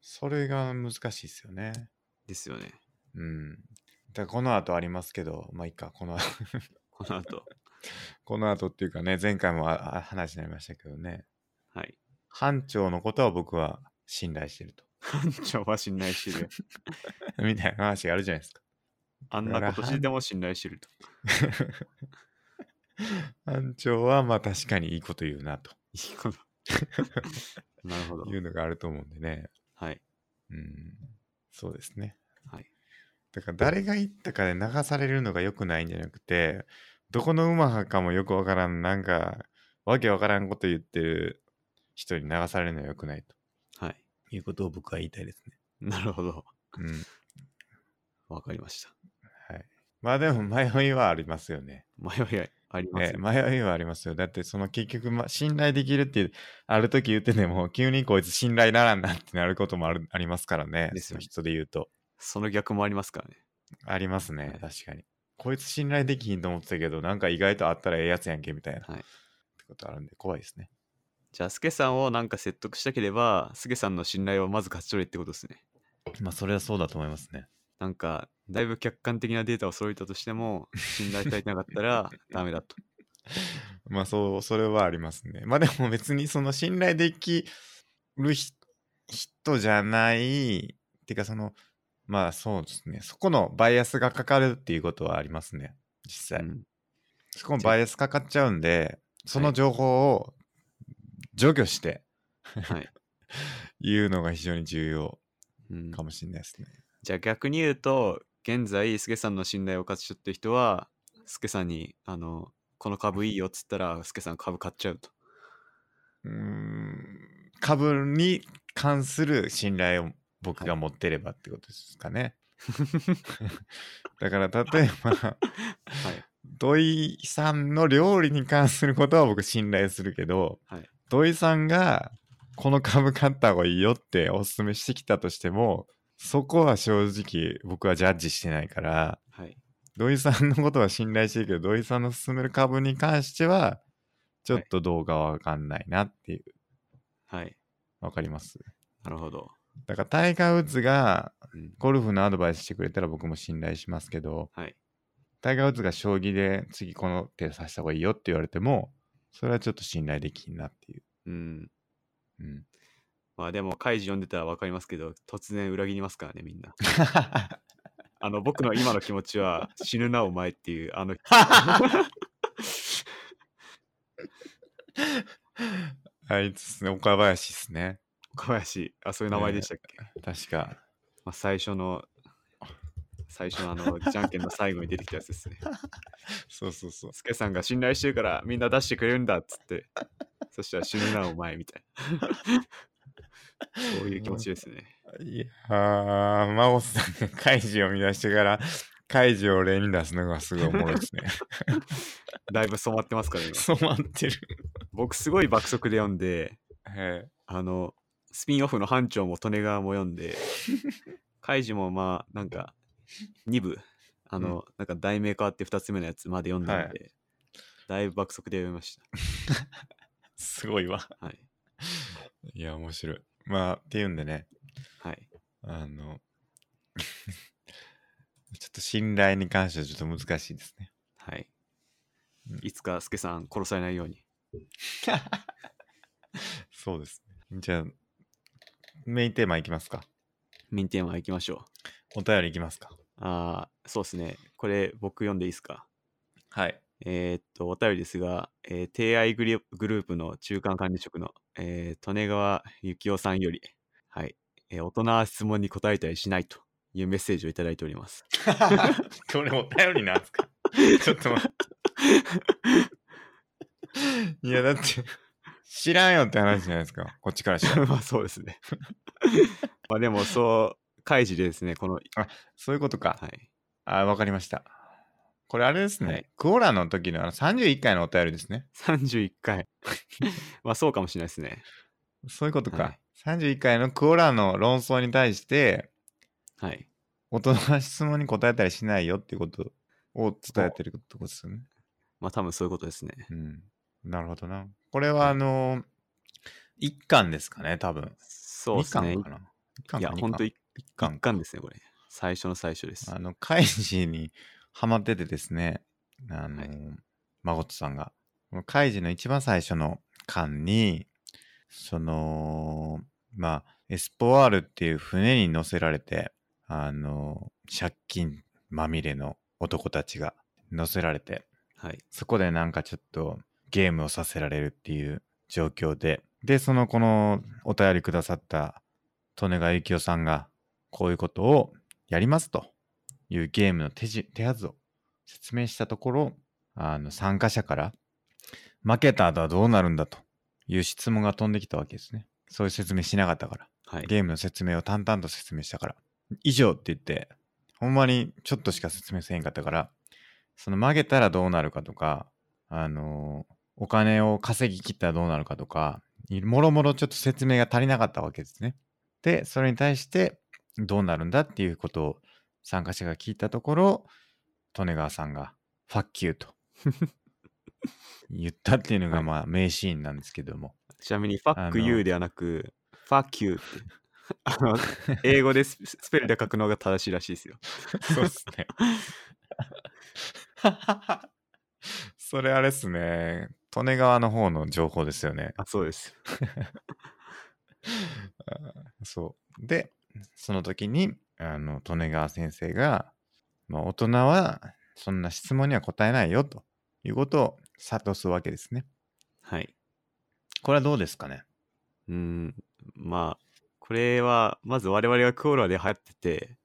それが難しいですよね。ですよね。うん。だからこの後ありますけど、まあいいか、この この後。この後っていうかね、前回も話になりましたけどね、はい。班長のことは僕は信頼してると。班長は信頼してる。みたいな話があるじゃないですか。あんなことしてても信頼してると。班長はまあ確かにいいこと言うなといいこと。なるほど。いうのがあると思うんでね。はい。うん。そうですね。はい。だから誰が言ったかで流されるのが良くないんじゃなくて、どこの馬派かもよくわからん、なんか、わけわからんこと言ってる人に流されるのは良くないとはい。いうことを僕は言いたいですね。なるほど。うん。わかりました。はい。まあでも迷いはありますよね。迷いありますね、よ。迷いはありますよ。だってその結局、ま、信頼できるっていうある時言ってても急にこいつ信頼ならんなってなることもあるありますからね。ですよね人で言うと。その逆もありますからね。ありますね、はい確かに。こいつ信頼できひんと思ってたけど、なんか意外とあったらええやつやんけみたいな。はいってことあるんで怖いですね。じゃあ、スケさんをなんか説得したければ、スケさんの信頼をまず勝ち取れってことですね。まあそれはそうだと思いますね。なんか、だいぶ客観的なデータを揃えたとしても、信頼されてなかったら ダメだと。まあそう、それはありますね。まあでも別にその信頼できるひ人じゃない、っていうかその、まあそうですね。そこのバイアスがかかるっていうことはありますね。実際。うんそこのバイアスかかっちゃうんで、そはいの情報を除去してはい。言うのが非常に重要うんかもしれないですね。じゃあ逆に言うと、現在、スケさんの信頼を勝ち取ってる人は、スケさんに、あの、この株いいよっつったら、スケさん株買っちゃうと。うーん株に関する信頼を僕が持ってればってことですかね。だから例えば、はい。土井さんの料理に関することは僕信頼するけど、はい土井さんがこの株買った方がいいよってお勧めしてきたとしても、そこは正直僕はジャッジしてないから、はい。土井さんのことは信頼してるけど、土井さんの勧める株に関しては、ちょっと動画はわかんないなっていう、はい。わかります？なるほど。だからタイガー・ウッズがうん。ゴルフのアドバイスしてくれたら僕も信頼しますけど、はい。タイガー・ウッズが将棋で次この手指した方がいいよって言われても、それはちょっと信頼できんなっていう。うん。うん、まあでも、開示読んでたら分かりますけど、突然裏切りますからね、みんな。あの、僕の今の気持ちは、死ぬなお前っていう、あの、あいつっすね、岡林っすね。小林、あ、そういう名前でしたっけ、確か。まあ、最初の、最初のあの、じゃんけんの最後に出てきたやつですね。そうそうそう。スケさんが信頼してるからみんな出してくれるんだっつって、そしたら死ぬなお前みたいな。そういう気持ちですね。いやー、マオスさんがカイジを見出してから、カイジを例に出すのがすごいおもろいですね。だいぶ染まってますから今。染まってる。僕すごい爆速で読んで。あの、スピンオフの班長も利根川も読んで、カイジもまあ、なんか、2部、あの、なんか題名変わって2つ目のやつまで読んだんで、だいぶ爆速で読みまし すごいわ。た。はい。いや、面白い。まあ、っていうんでね、はい。あの、ちょっと信頼に関してはちょっと難しいですね。はいうん。いつか、スケさん殺されないように。そうですね。じゃあ、メインテーマいきますか。ミンテーマ行きましょう。お便りいきますか。ああ、そうですね。これ、僕読んでいいですか？はい。えーっと、お便りですが、えー、提愛グループの中間管理職の、えー、利根川幸雄さんより、はい、えー大人は質問に答えたりしないというメッセージをいただいております。これお便りなんですか？ちょっと待って。いや、だって、知らんよって話じゃないですか。こっちからしたら。まあそうですね。まあでも、そう、開示でですね、この、そういうことか。はい、あ、わかりました。これあれですね。はいクオラの時のあの31回のお便りですね。31回。まあそうかもしれないですね。そういうことか。はい31回のクオラの論争に対して、はい。大人は質問に答えたりしないよっていうことを伝えてるってことですよね。まあ多分そういうことですね。うん。なるほどな。これはあの一巻ですかね、多分。そうですね。二巻かな。一巻いや、かほんと一一巻一巻ですね、これ。最初の最初です。あの、カイジにハマっててですね、あの、はい。マゴットさんが、カイジの一番最初の巻に、その、まあ、エスポワールっていう船に乗せられて、あの、借金まみれの男たちが乗せられて、はい。そこでなんかちょっとゲームをさせられるっていう状況で、で、そのこのお便りくださった利根川幸雄さんがこういうことをやりますというゲームの手じ手はずを説明したところ、あの参加者から負けた後はどうなるんだという質問が飛んできたわけですね。そういう説明しなかったから。はい。ゲームの説明を淡々と説明したから。以上って言って、ほんまにちょっとしか説明せへんかったから、その曲げたらどうなるかとか、あのーお金を稼ぎ切ったらどうなるかとか、いもろもろちょっと説明が足りなかったわけですね。で、それに対してどうなるんだっていうことを参加者が聞いたところ、利根川さんが、ファッキューと 言ったっていうのがはいまあ名シーンなんですけども。ちなみに、ファックあの you ではなく、ファッキューって。あの英語でススペルで書くのが正しいらしいですよ。そうっすね。それあれっすね。利根川の方の情報ですよね。あ、そうです。そう。で、その時に、あの、利根川先生が、まあ、大人はそんな質問には答えないよということを諭すわけですね。はい。これはどうですかね？うーん、まあ、これは、まず我々がクオラで流行ってて、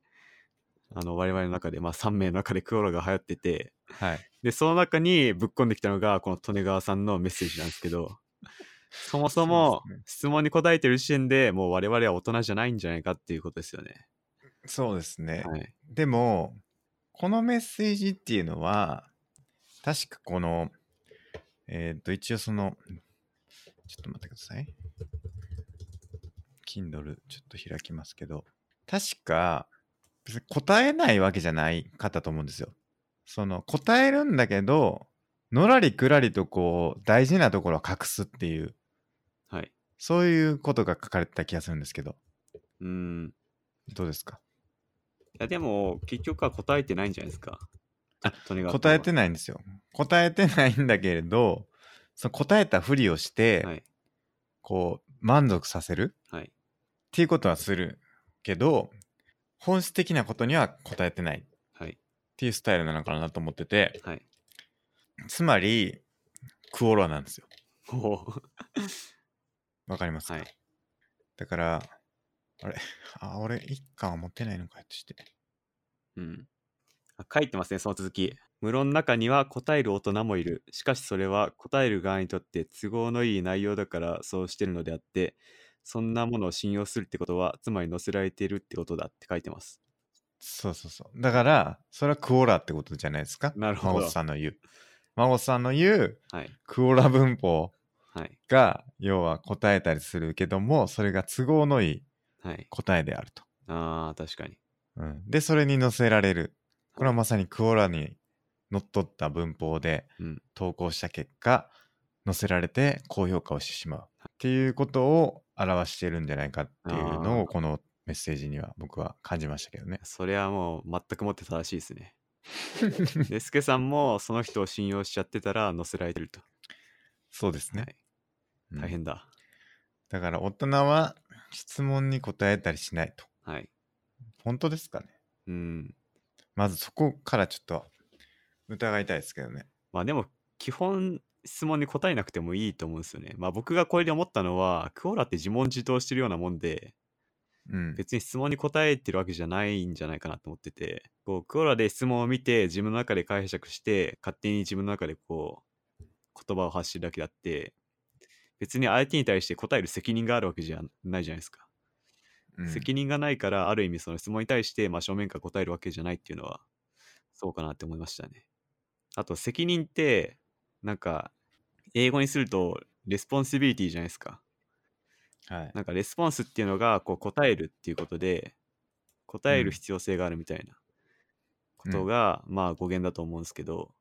あの、我々の中で、まあ3名の中でクオラが流行ってて、はい。で、その中にぶっ込んできたのが、この利根川さんのメッセージなんですけど、そもそも質問に答えてる時点でもう我々は大人じゃないんじゃないかっていうことですよね。そうですね。はい。でも、このメッセージっていうのは、確かこの、えっ、と、一応その、ちょっと待ってください。Kindle ちょっと開きますけど、確か、別に答えないわけじゃないかったと思うんですよ。その、答えるんだけど、のらりくらりとこう、大事なところは隠すっていう、はい。そういうことが書かれてた気がするんですけど、うーん。どうですか？いや、でも、結局は答えてないんじゃないですか。答えてないんですよ。答えてないんだけれど、その答えたふりをして、はい。こう、満足させるはい。っていうことはするけど、本質的なことには答えてないっはい。ていうスタイルなのかなと思ってて、はい。つまり、クオロなんですよ。わかりますか、はい。だから、あれ あ、俺、一巻は持ってないのかよとして。うん。あ書いてますね、その続き。無論中には答える大人もいる。しかしそれは答える側にとって都合のいい内容だからそうしてるのであって、そんなものを信用するってことは、つまり載せられているってことだって書いてます。そうそうそう。だから、それはクオラってことじゃないですか？なるほど孫さんの言う。孫さんの言う、はい。クオラ文法はい。が、要は答えたりするけども、それが都合のいい。答えであると。ああ、確かに。うん、で、それに載せられる。これはまさにクオラにのっとった文法でうん。投稿した結果、載せられて高評価をしてしまう。っていうことを表しているんじゃないかっていうのを、このメッセージには僕は感じましたけどね。それはもう全くもって正しいですね。で、スケさんもその人を信用しちゃってたら載せられてると。そうですね。はい。うん大変だ。だから大人は質問に答えたりしないと。はい。本当ですかね？うん。まずそこからちょっと疑いたいですけどね。まあでも、基本質問に答えなくてもいいと思うんですよね。まあ僕がこれで思ったのは、クオラって自問自答してるようなもんで、うん。別に質問に答えてるわけじゃないんじゃないかなと思ってて、こう、クオラで質問を見て、自分の中で解釈して、勝手に自分の中でこう、言葉を発してるだけだって、別に相手に対して答える責任があるわけじゃないじゃないですか。うん責任がないから、ある意味その質問に対して、まあ、正面から答えるわけじゃないっていうのは、そうかなって思いましたね。あと、責任って、なんか、英語にすると、responsibility じゃないですか。はい。なんかレスポンスっていうのがこう答えるっていうことで答える必要性があるみたいなことが、まあ語源だと思うんですけど、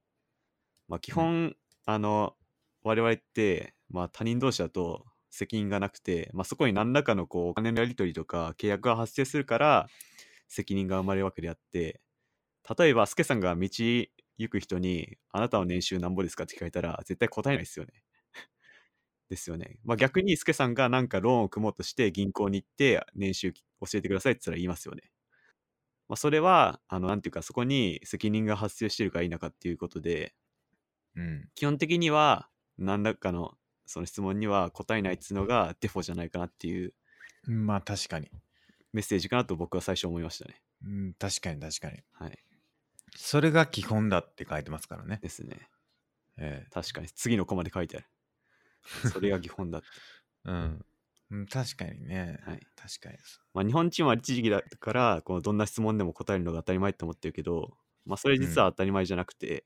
まあ基本、あの我々って、まあ、他人同士だと責任がなくて、まあ、そこに何らかのこうお金のやり取りとか契約が発生するから責任が生まれるわけであって例えばスケさんが道行く人に「あなたの年収なんぼですか?」って聞かれたら絶対答えないですよね。ですよね。まあ、逆にスケさんがなんかローンを組もうとして銀行に行って年収教えてくださいって言ったら言いますよね。まあ、それはあのなんていうかそこに責任が発生しているか否かっていうことでうん。基本的には何らかのその質問には答えないっていうのがデフォじゃないかなっていうまあ確かに。メッセージかなと僕は最初思いましたね。うん、確かに確かに。はい。それが基本だって書いてますからね。ですね。え確かに次のコマで書いてある。それが基本だって。え うん。うん確かにね。はい確かにです。まあ、日本人は律儀だからこのどんな質問でも答えるのが当たり前って思ってるけど、まあ、それ実は当たり前じゃなくて、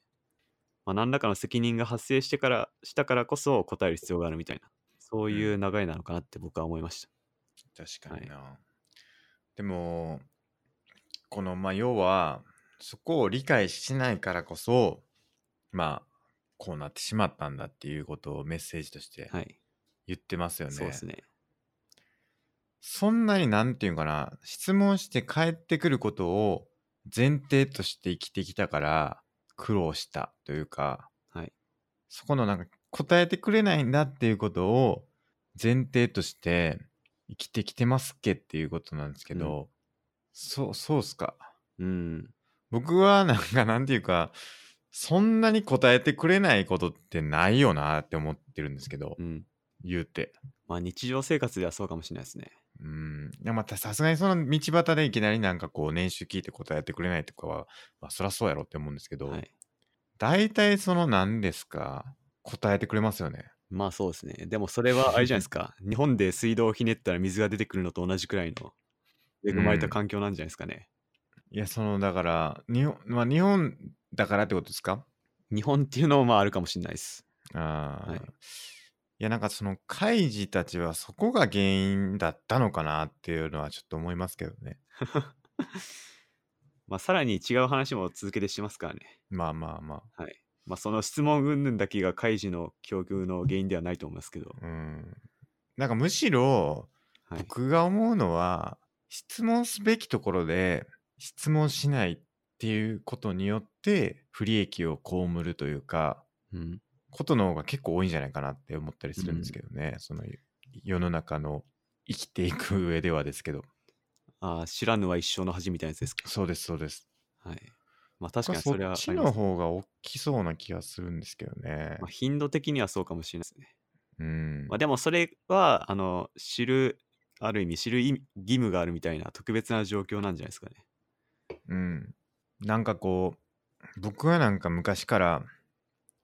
まあ、何らかの責任が発生してからしたからこそ答える必要があるみたいなそういう流れなのかなって僕は思いました。確かにな。でも、この、まあ、要は、そこを理解しないからこそ、まあ、こうなってしまったんだっていうことをメッセージとしてはい。言ってますよね。そうですね。そんなになんていうかな、質問して帰ってくることを前提として生きてきたから苦労したというか、はい。そこのなんか答えてくれないんだっていうことを前提として生きてきてますっけっていうことなんですけど、そう、そうっすか？うん。僕はなんかなんていうか、そんなに答えてくれないことってないよなって思ってるんですけど、うん。言うて。まあ日常生活ではそうかもしれないですね。うん。いや、またさすがにその道端でいきなりなんかこう年収聞いて答えてくれないとかは、まあそりゃそうやろって思うんですけど、はい。大体その何ですか答えてくれますよね？まあそうですね。でもそれはあれじゃないですか。日本で水道をひねったら水が出てくるのと同じくらいの恵まれた環境なんじゃないですかね。いや、その、だから、日本、まあ日本だからってことですか？日本っていうのもまああるかもしれないです。ああ、はいいや、なんかその、カイジたちはそこが原因だったのかなっていうのはちょっと思いますけどね。まあさらに違う話も続けてしますからね。まあまあまあ。はい。まあその質問云々だけが開示の境遇の原因ではないと思いますけど。うん。なんかむしろ、はい。僕が思うのは、質問すべきところで質問しないっていうことによって不利益を被るというか、うん。ことの方が結構多いんじゃないかなって思ったりするんですけどね。その世の中の生きていく上ではですけど。ああ、知らぬは一生の恥みたいなやつですか？そうです、そうです。はい。まあ確かにそそれはあっちの方が大きそうな気がするんですけどねまあ、。頻度的にはそうかもしれないですね。うんまあ、。でもそれは、あの、知る、ある意味知る意義務があるみたいな特別な状況なんじゃないですかね。うん。なんかこう、僕はなんか昔から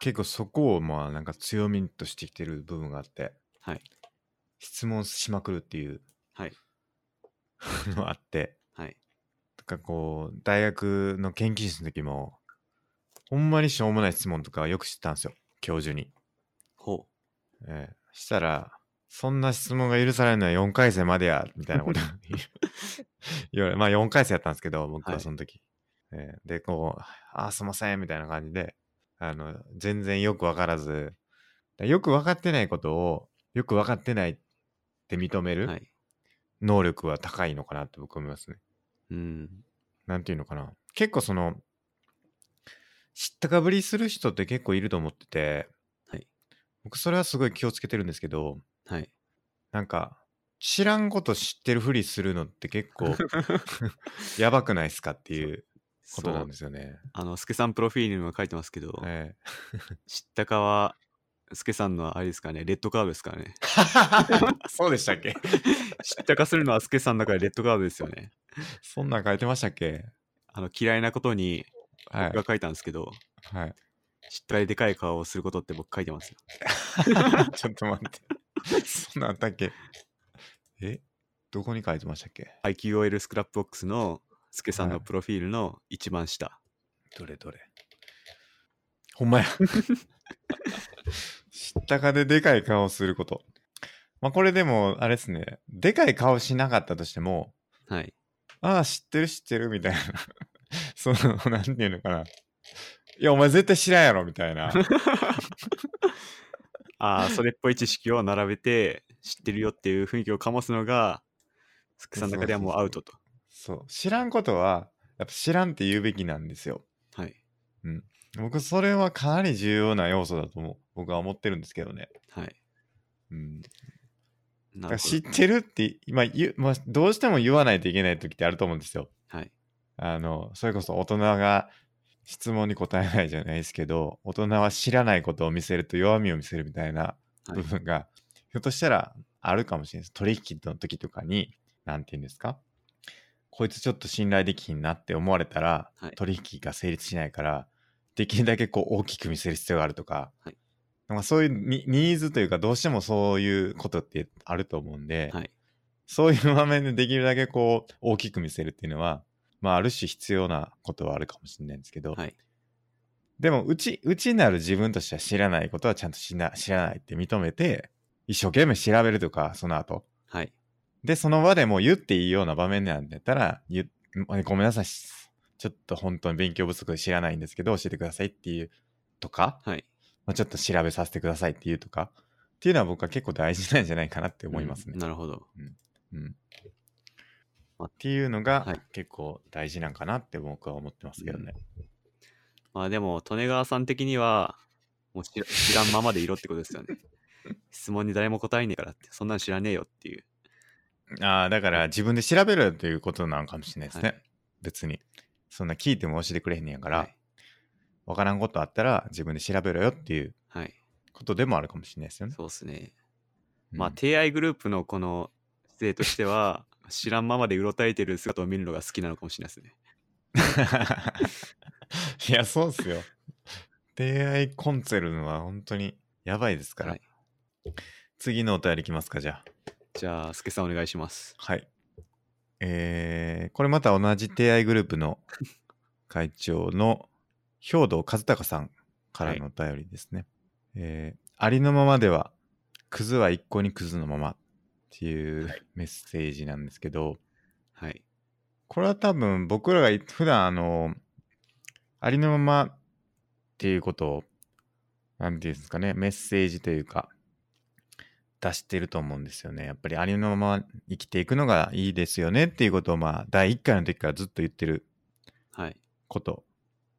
結構そこをまあなんか強みとしてきてる部分があって、はい。質問しまくるっていうはい。のあって、はい。とかこう、大学の研究室の時も、ほんまにしょうもない質問とかよく知ったんですよ、教授に。ほええしたら、そんな質問が許されるのは4回生までや、みたいなこと 言われ、まあ4回生やったんですけど、僕ははいその時。えーで、こう、あー、すいません、みたいな感じで、あの、全然よくわからず、よく分かってないことを、よく分かってないって認めるはい。能力は高いのかなって僕は思いますね。うん。なんていうのかな。結構その、知ったかぶりする人って結構いると思ってて、はい。僕それはすごい気をつけてるんですけど、はい。なんか、知らんこと知ってるふりするのって結構 やばくないですかっていうことなんですよね。あの、スケさんプロフィールにも書いてますけど、え知ったかは、スケさんのはあれですかね、レッドカードですからね。え そうでしたっけ？知ったかするのはスケさんだからレッドカードですよね。そんなん書いてましたっけ？あの、嫌いなことにはい僕が。書いたんですけど、はい。知ったかででかい顔をすることって僕書いてますよ。ちょっと待って。そんなんあったっけ？え？どこに書いてましたっけ？IQOL スクラップボックスのスケさんはいのプロフィールの一番下。どれどれ。ほんまや。知ったかででかい顔すること。まあこれでも、あれですね。でかい顔しなかったとしても、はい。ああ、知ってる知ってるみたいな。その、なんていうのかな。いや、お前絶対知らんやろみたいな。ああ、それっぽい知識を並べて知ってるよっていう雰囲気を醸すのが、スケさんの中ではもうアウトと。そう。知らんことは、やっぱ知らんって言うべきなんですよ。はい。僕、それはかなり重要な要素だと思う。僕は思ってるんですけどね。はい。うん。だから知ってるって、今言う、まあ、どうしても言わないといけない時ってあると思うんですよ。ど。はい。あの、それこそ大人が質問に答えないじゃないですけど、大人は知らないことを見せると弱みを見せるみたいなはい部分が、ひょっとしたらあるかもしれないです。取引の時とかに、なんて言うんですか？こいつちょっと信頼できひんなって思われたら、はい取引が成立しないから、できるだけこう大きく見せる必要があるとか、はいなんかそういうニニーズというか、どうしてもそういうことってあると思うんで、はい。そういう場面でできるだけこう大きく見せるっていうのは、まあある種必要なことはあるかもしれないんですけど、はい。でもうち、うちなる自分としては知らないことはちゃんと知ら知らないって認めて、一生懸命調べるとか、その後。はい。で、その場でもう言っていいような場面なんだったら、言ごめんなさい。ちょっと本当に勉強不足で知らないんですけど、教えてくださいっていうとか、はい。まあ、ちょっと調べさせてくださいっていうとか、っていうのは僕は結構大事なんじゃないかなって思いますねうん。なるほど。うんまっていうのがはい結構大事なんかなって僕は思ってますけどね。まあでも、利根川さん的には、もう知ら知らんままでいろってことですよね。質問に誰も答えねえからって、そんなん知らねえよっていう。ああ、だから自分で調べるっていうことなのかもしれないですね。はい別に。そんな聞いても教えてくれへんねやから、はい。わからんことあったら自分で調べろよっていうはい。ことでもあるかもしれないですよね。そうですね。うんまあ、提愛グループのこの姿勢としては、知らんままでうろたえてる姿を見るのが好きなのかもしれないですね。いや、そうっすよ。出会いコンツェルンは本当にやばいですから。はい次のお便りいきますか、じゃあ。じゃあ、すけさんお願いします。はい。えー、これまた同じ提愛グループの会長の兵藤和孝さんからのお便りですね。えーありのままでは、クズは一向にクズのままっていうメッセージなんですけど、はい。これは多分僕らがい普段あの、ありのままっていうことを、なんていうんですかね、メッセージというか、出してると思うんですよね。やっぱりありのまま生きていくのがいいですよねっていうことを、まあ、第1回の時からずっと言ってるはい。こと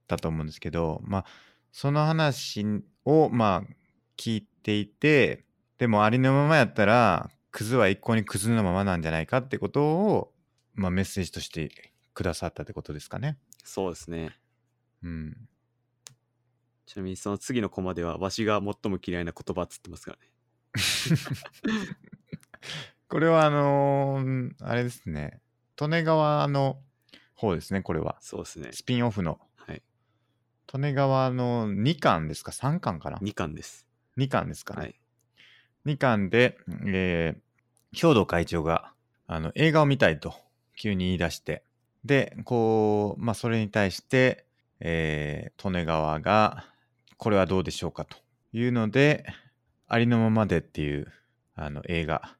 だと思うんですけど、まあ、その話を、まあ、聞いていて、でもありのままやったら、クズは一向にクズのままなんじゃないかってことを、まあ、メッセージとしてくださったってことですかね。そうですね。うん。ちなみにその次のコマでは、わしが最も嫌いな言葉っつってますからね。これはあのーあれですね。利根川の方ですね、これは。そうですね。スピンオフの。はい。利根川の2巻ですか ?3 巻かな？2巻です。?2 巻ですかね。はい。2巻で、えー、兵藤会長があの映画を見たいと急に言い出して、で、こう、まあ、それに対して、えー、利根川が、これはどうでしょうかというので、ありのままでっていうあの映画。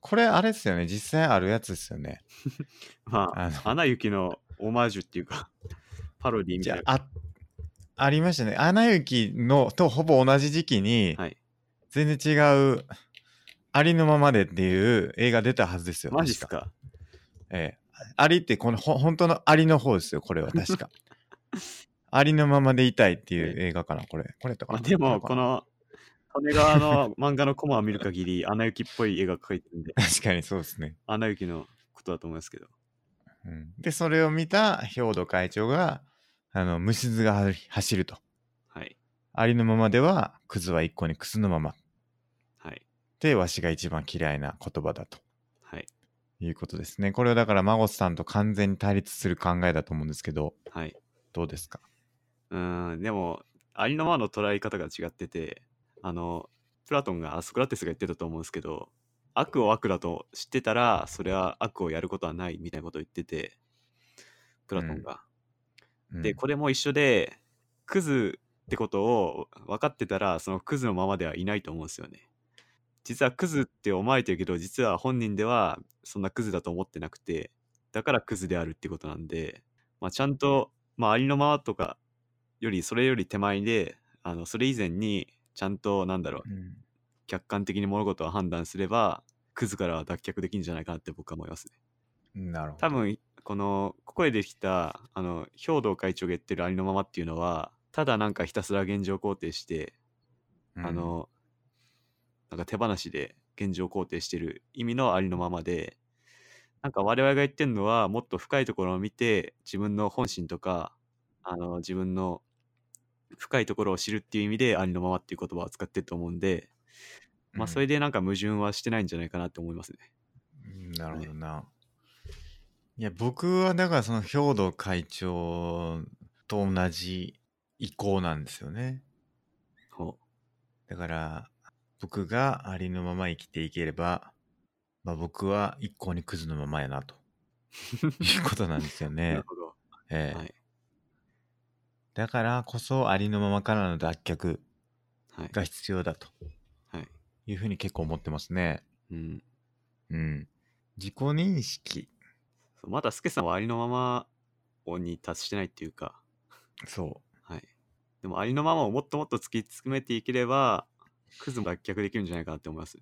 これあれですよね。実際あるやつですよね。まあ、あのアナ雪のオマージュっていうか、パロディみたいな。じゃあ、あありましたね。アナ雪のとほぼ同じ時期に、はい。全然違う、ありのままでっていう映画出たはずですよ。マジっす確か？かええ。ありって、このほ本当のありの方ですよ、これは確か。ありのままでいたいっていう映画かな、これ。これとかな。まあ、でも、この、利根川の漫画のコマを見る限り、アナ雪っぽい絵が描いてるんで、確かにそうですね。アナ雪のことだと思いますけど。うん、で、それを見た兵頭会長が、あの、虫図が走走ると。はい。ありのままでは、クズは一個にクズのまま。はい。で、わしが一番嫌いな言葉だとはい。いうことですね。これをだから、孫さんと完全に対立する考えだと思うんですけど、はい。どうですか？うーん、でも、ありのままの捉え方が違ってて、あの、プラトンが、あソクラテスが言ってたと思うんですけど、悪を悪だと知ってたら、それは悪をやることはないみたいなことを言ってて、プラトンが。うんで、これも一緒で、クズってことを分かってたら、そのクズのままではいないと思うんですよね。実はクズって思われてるけど、実は本人ではそんなクズだと思ってなくて、だからクズであるってことなんで、まあ、ちゃんと、まあ、ありのままとかより、それより手前で、あのそれ以前に、ちゃんと、なんだろう、うん客観的に物事を判断すれば、クズからは脱却できるんじゃないかなって僕は思いますね。なるほど。多分このここでできたあの兵頭会長が言ってるありのままっていうのはただなんかひたすら現状肯定して、うんあ、のなんか手放しで現状肯定してる意味のありのままでなんか我々が言ってるのはもっと深いところを見て自分の本心とかあの自分の深いところを知るっていう意味でありのままっていう言葉を使ってると思うんで、まあそれでなんか矛盾はしてないんじゃないかなって思いますね。うんなるほどな。いや、僕はだからその兵頭会長と同じ意向なんですよね。ほだから、僕がありのまま生きていければ、まあ僕は一向にクズのままやなと いうことなんですようなねる。ほど。ええはい。だからこそありのままからの脱却はい。が必要だとはい。いうふうに結構思ってますね。うん。うん。自己認識。まだスケさんはありのままに達してないっていうか、そはい。でもありのままをもっともっと突き詰めていければ、クズも脱却できるんじゃないかなって思います。う。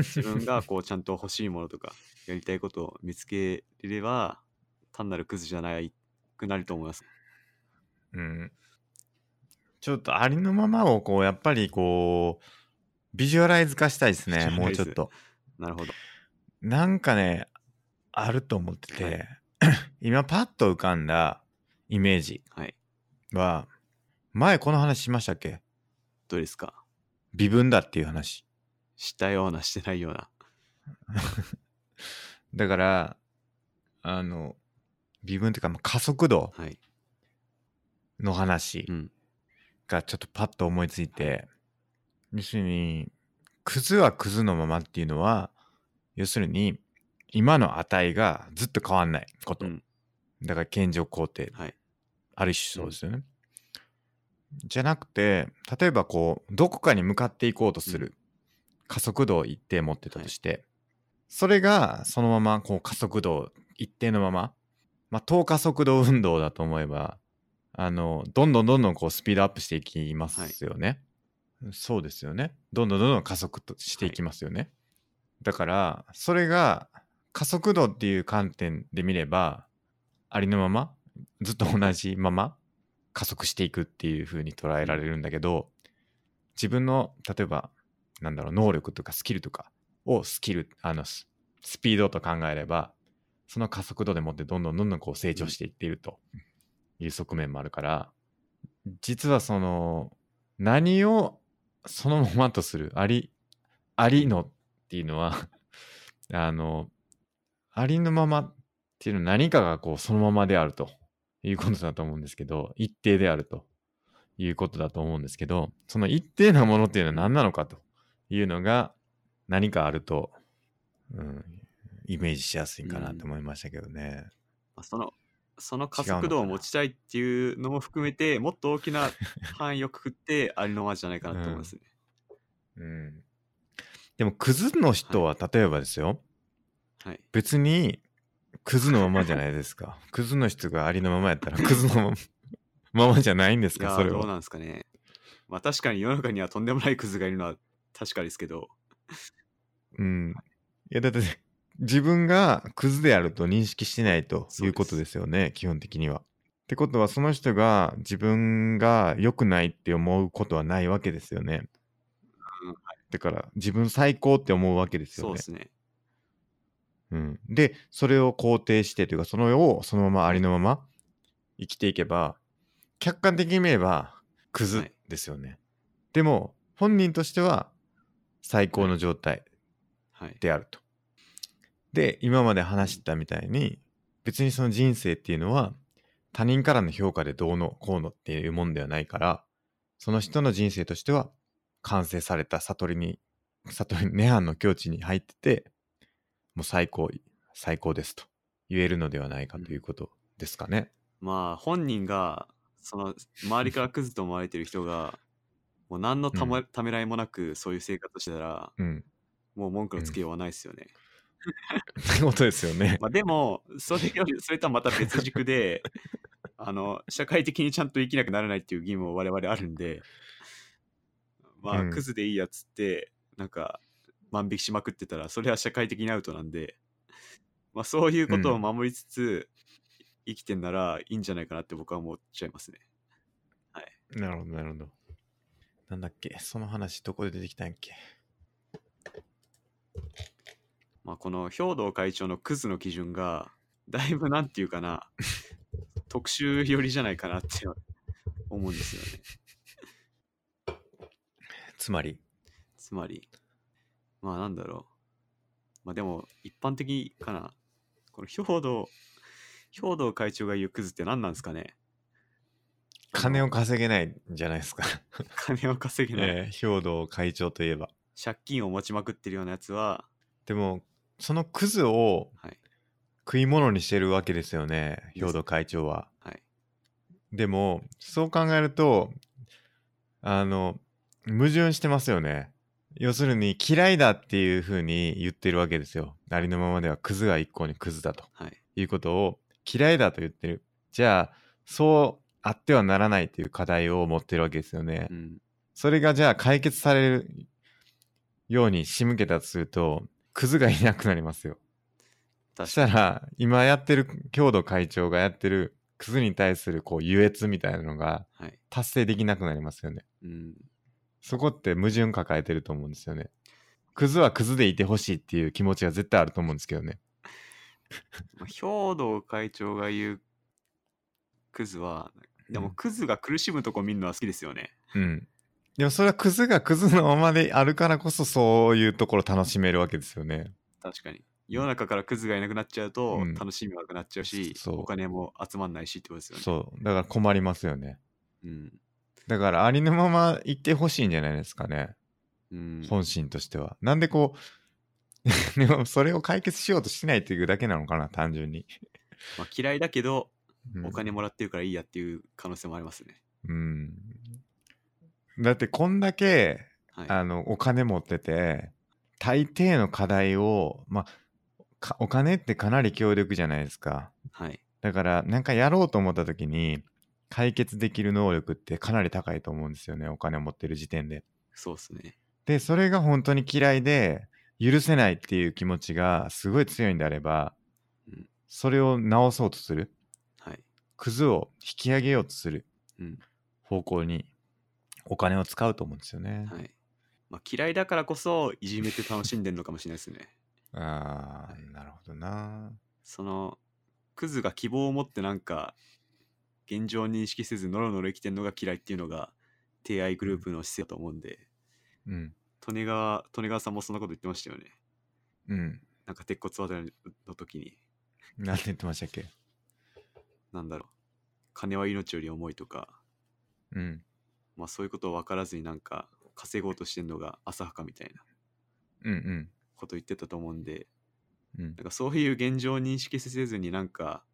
自分がこうちゃんと欲しいものとか、やりたいことを見つけれれば、単なるクズじゃないくなると思います。うん。ちょっとありのままをこう、やっぱりこう、ビジュアライズ化したいですね、もうちょっと。なるほど。なんかね、あると思ってて、はい 今パッと浮かんだイメージはい。は、前この話しましたっけ？どうですか？微分だっていう話。したような、してないような。だから、あの、微分っていうか、まあ加速度はい。の話うん。がちょっとパッと思いついて、要するに、クズはクズのままっていうのは、要するに、今の値がずっと変わんないこと。うんだから、健常肯定。はい。ある種そうですよね。じゃなくて、例えばこう、どこかに向かっていこうとする加速度を一定持ってたとして、それがそのままこう加速度一定のまま、まあ、等加速度運動だと思えば、あの、どんどんどんどんこうスピードアップしていきますよね。そうですよね。どんどんどんどん加速としていきますよね。だから、それが加速度っていう観点で見れば、ありのままずっと同じまま加速していくっていう風に捉えられるんだけど自分の例えばなんだろう能力とかスキルとかをスキルあのススピードと考えればその加速度でもってどんどんどんどんこう成長していっているという側面もあるから実はその何をそのままとするありありのっていうのは あのありのままっていうのは何かがこうそのままであるということだと思うんですけど、一定であるということだと思うんですけど、その一定なものっていうのは何なのかというのが何かあると、うん、イメージしやすいかなと思いましたけどね。まあその、その加速度を持ちたいっていうのも含めて、もっと大きな範囲をくくって、ありのままじゃないかなと思いますね。うん。でも、クズの人は、例えばですよ、はい。別に、クズのままじゃないですか。クズの人がありのままやったら、クズのままじゃないんですか、それは。どうなんですかね。まあ確かに世の中にはとんでもないクズがいるのは確かですけど、うん。いや、だって、自分がクズであると認識してないということですよね、基本的には。ってことは、その人が自分が良くないって思うことはないわけですよね。うんだから、自分最高って思うわけですよねそうで。すね。うん、で、それを肯定してというか、それをそのままありのまま生きていけば、客観的に見ればクズはいですよね。でも、本人としては最高の状態はい。であると。で、今まで話したみたいに、別にその人生っていうのは他人からの評価でどうのこうのっていうもんではないから、その人の人生としては完成された悟りに、悟り、涅槃の境地に入ってて、もう最高、最高ですと言えるのではないかということですかね。まあ本人が、その周りからクズと思われてる人が、もう何のた,、まためらいもなくそういう生活してたら、うん。もう文句のつけようはないですよね。ってことですよね。まあでも、それより、それとはまた別軸で、あの、社会的にちゃんと生きなくならないっていう義務も我々あるんで、まあ、うんクズでいいやつって、なんか、万引きしまくってたら、それは社会的にアウトなんで、まあそういうことを守りつつ、生きてんならいいんじゃないかなって僕は思っちゃいますね。なるほど、なるほど。なんだっけ？その話どこで出てきたんやっけ？まあこの兵道会長のクズの基準が、だいぶなんていうかな、特殊寄りじゃないかなって思うんですよね。つまり、つまり、まあなんだろう。まあでも、一般的かな。この兵道、兵道会長が言うクズって何なんですかね金を稼げないんじゃないですか。金を稼げない。えー兵道会長といえば。借金を持ちまくってるようなやつは、でも、そのクズをはい。食い物にしてるわけですよね、兵道会長は。はい。でも、そう考えると、あの、矛盾してますよね。要するに、嫌いだっていう風に言ってるわけですよ。ありのままではクズが一向にクズだとはい。いうことを嫌いだと言ってる。じゃあ、そうあってはならないという課題を持ってるわけですよねう。ん。それがじゃあ解決されるように仕向けたとすると、クズがいなくなりますよ。そ。したら、今やってる、郷土会長がやってる、クズに対するこう優越みたいなのがはい。達成できなくなりますよね。うん。そこって矛盾抱えてると思うんですよね。クズはクズでいてほしいっていう気持ちが絶対あると思うんですけどね。まあ、兵道会長が言うクズは、でもうんクズが苦しむとこ見るのは好きですよね。うん。でもそれはクズがクズのままであるからこそそういうところ楽しめるわけですよね。確かに。世の中からクズがいなくなっちゃうと、うん楽しみがなくなっちゃうし、そうお金も集まんないしってことですよね。そう。だから困りますよね。うん。だからありのまま言ってほしいんじゃないですかね。うん。本心としては。なんでこう、でもそれを解決しようとしないっていうだけなのかな、単純に。まあ、嫌いだけど、うんお金もらってるからいいやっていう可能性もありますね。うん。だってこんだけ、はい。あの、お金持ってて、大抵の課題を、まあ、かお金ってかなり強力じゃないですか。はい。だから、なんかやろうと思った時に、解決できる能力ってかなり高いと思うんですよね。お金持ってる時点で。そうですね。で、それが本当に嫌いで、許せないっていう気持ちがすごい強いんであれば、うんそれを直そうとする。はい。クズを引き上げようとするうん。方向にお金を使うと思うんですよね。はい。まあ、嫌いだからこそ、いじめて楽しんでるのかもしれないですね。ああ、なるほどな。その、クズが希望を持ってなんか、現状認識せず、ノロノロ生きてるのが嫌いっていうのが、提愛グループの姿勢だと思うんで、うん。利根川、利根川さんもそんなこと言ってましたよね。うん。なんか鉄骨渡りの時に、なんて言ってましたっけ？なんだろう、金は命より重いとか、うん。まあそういうことを分からずになんか稼ごうとしてんのが浅はかみたいなうんうん。こと言ってたと思うんで、うんなんかそういう現状を認識せずになんか、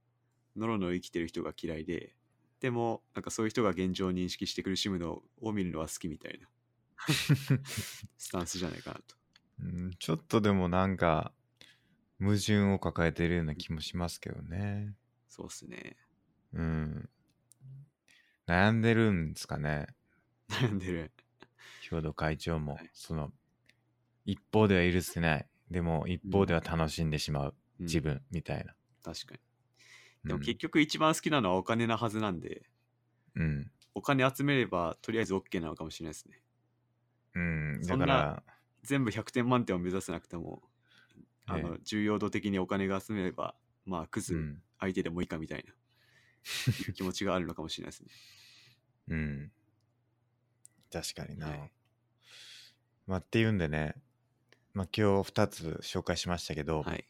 ノロノロ生きてる人が嫌いで、でもなんかそういう人が現状を認識して苦しむのを見るのは好きみたいな。スタンスじゃないかなと。うんちょっとでもなんか矛盾を抱えてるような気もしますけどね。そうっすね。うん。悩んでるんですかね。悩んでる。兵頭会長も、はい。その一方では許せないでも一方では楽しんでしまううん。自分みたいな、確かに。でもうん結局一番好きなのはお金なはずなんで、うん、お金集めればとりあえず OK なのかもしれないですね。うん、そんなだから全部100点満点を目指せなくても、あのえ重要度的にお金が集めれば、まあ、クズうん、相手でもいいかみたいな、気持ちがあるのかもしれないですね。うん、確かにな、はいまあっていうんでね、まあ、今日2つ紹介しましたけど、はい。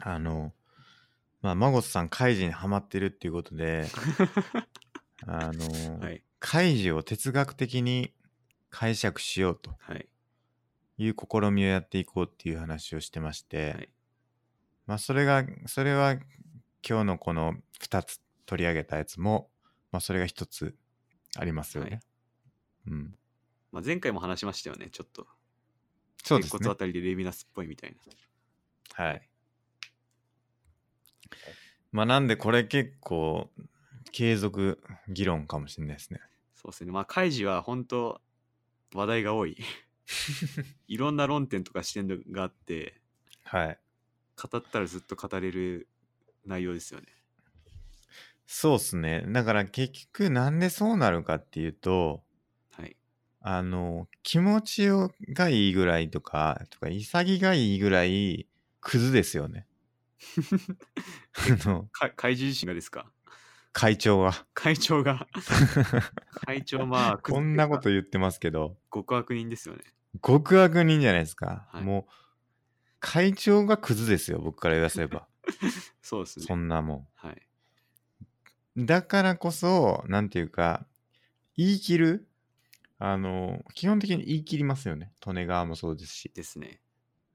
あのまあマゴスさんカイジにハマってるっていうことで あの、はい。カイジを哲学的に解釈しようとはい。いう試みをやっていこうっていう話をしてまして、はいまあそれがそれは今日のこの2つ取り上げたやつも、まあ、それが1つありますよね。はいうん、まあ、前回も話しましたよね、ちょっと。そうですね鉄骨あ。たりでレヴィナスっぽいみたいな。はい。まあなんでこれ結構継続議論かもしれないですね。そうですね。まあ、カイジは本当話題が多い。いろんな論点とか視点があって、はい。語ったらずっと語れる内容ですよね。そうっすね。だから結局なんでそうなるかっていうと、はい。あの、気持ちをがいいぐらいとか、とか、潔がいいぐらい、クズですよね。あの、か怪獣自身がですか？会長は。会長が？会長まあこんなこと言ってますけど、極悪人ですよね極悪人じゃないですか。はいもう、会長がクズですよ、僕から言わせれば。そうですねそんなもはいん。だからこそ、なんていうか、言い切るあの、基本的に言い切りますよね。利根川もそうですし、ですね。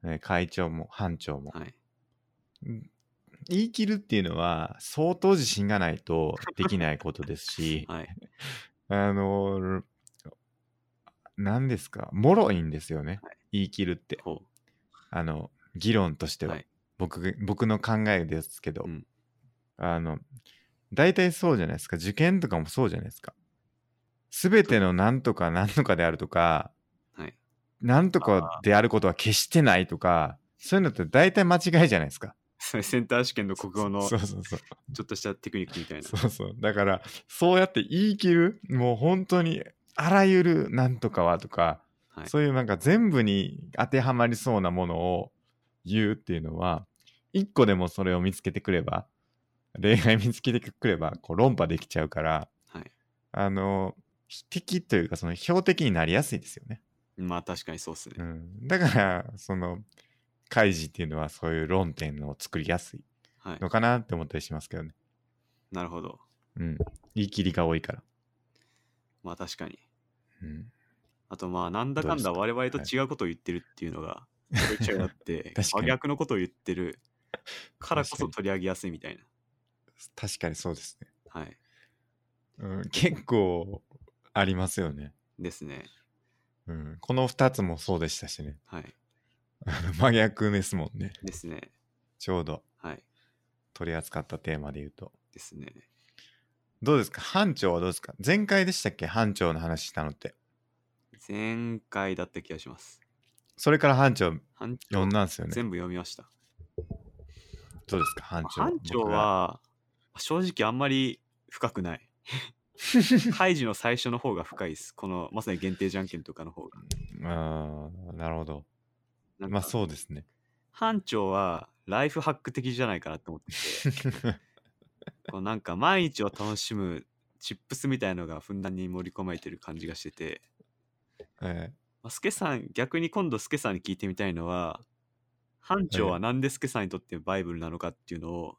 え会長も班長も。はい。言い切るっていうのは相当自信がないとできないことですし。はい。あの何ですか？もろいんですよね、はい。言い切るって。ほあの議論としては、はい。僕僕の考えですけど、うん。あの大体そうじゃないですか。受験とかもそうじゃないですか全ての何とか何とかであるとかうはい。何とかであることは決してないとかそういうのって大体間違いじゃないですか。センター試験の国語の ちょっとしたテクニックみたいな。そうそう。だから、そうやって言い切る、もう本当に、あらゆるなんとかはとか、はい。そういうなんか全部に当てはまりそうなものを言うっていうのは、一個でもそれを見つけてくれば、例外見つけてくれば、こう論破できちゃうから、はい。あの、敵というか、その標的になりやすいですよね。まあ確かにそうっすねうん。だから、その、開示っていうのはそういう論点を作りやすいはいのかなって思ったりしますけどね。なるほどうん。言い切りが多いから。まあ確かにうん。あとまあなんだかんだ我々と違うことを言ってるっていうのがちょいあって 真逆のことを言ってるからこそ取り上げやすいみたいな確かにそうですね。はいうん、結構ありますよね、ですねうん。この2つもそうでしたしね。はい 真逆ですもんね。ですねちょうどはい取り扱ったテーマで言うと。ですねどうですか？班長はどうですか？前回でしたっけ？班長の話したのって。前回だった気がしますそれから班長班長読んだんですよね。全部読みましたどうですか？班長。班長。は正直あんまり深くないカイジの最初の方が深いです。このまさに限定じゃんけんとかの方が。あーなるほど。まあそうですね。班長はライフハック的じゃないかなと思ってて。こうなんか毎日を楽しむチップスみたいのがふんだんに盛り込まれてる感じがしてて、えまあ、スケさん逆に今度スケさんに聞いてみたいのは班長はなんでスケさんにとってバイブルなのかっていうのを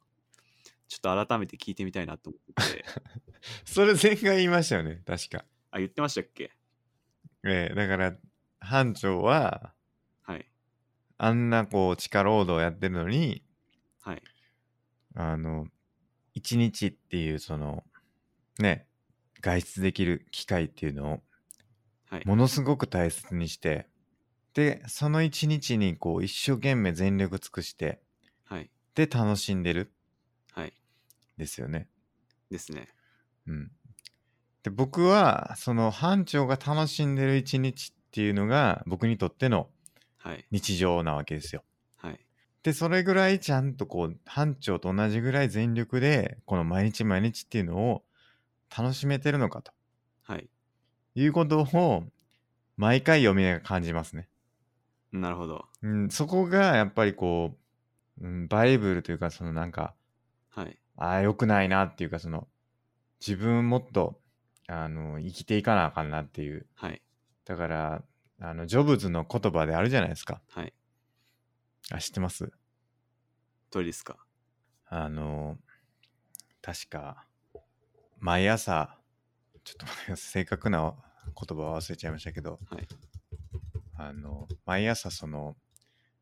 ちょっと改めて聞いてみたいなと思って それ前回言いましたよね。確か。あ言ってましたっけ？えーだから班長ははいあんなこう地下労働をやってるのにはいあの一日っていうそのね外出できる機会っていうのをはい。ものすごく大切にして、で、その一日にこう一生懸命全力尽くして、はい。で、楽しんでるはい。ですよね。ですね。うん。で、僕は、その班長が楽しんでる一日っていうのが僕にとってのはい。日常なわけですよ。はい。で、それぐらいちゃんとこう、班長と同じぐらい全力で、この毎日毎日っていうのを楽しめてるのかとはい。いうことを、毎回読みながら感じますね。なるほど。うん、そこがやっぱりこう、うん、バイブルというか、そのなんか、はい。ああ、良くないなっていうか、その、自分もっと、あの、生きていかなあかんなっていう。はい。だから、あの、ジョブズの言葉であるじゃないですか。はい。あ、知ってます？どれですか？あの、確か、毎朝、ちょっと待ってください。正確な言葉は忘れちゃいましたけど、はい。あの、毎朝その、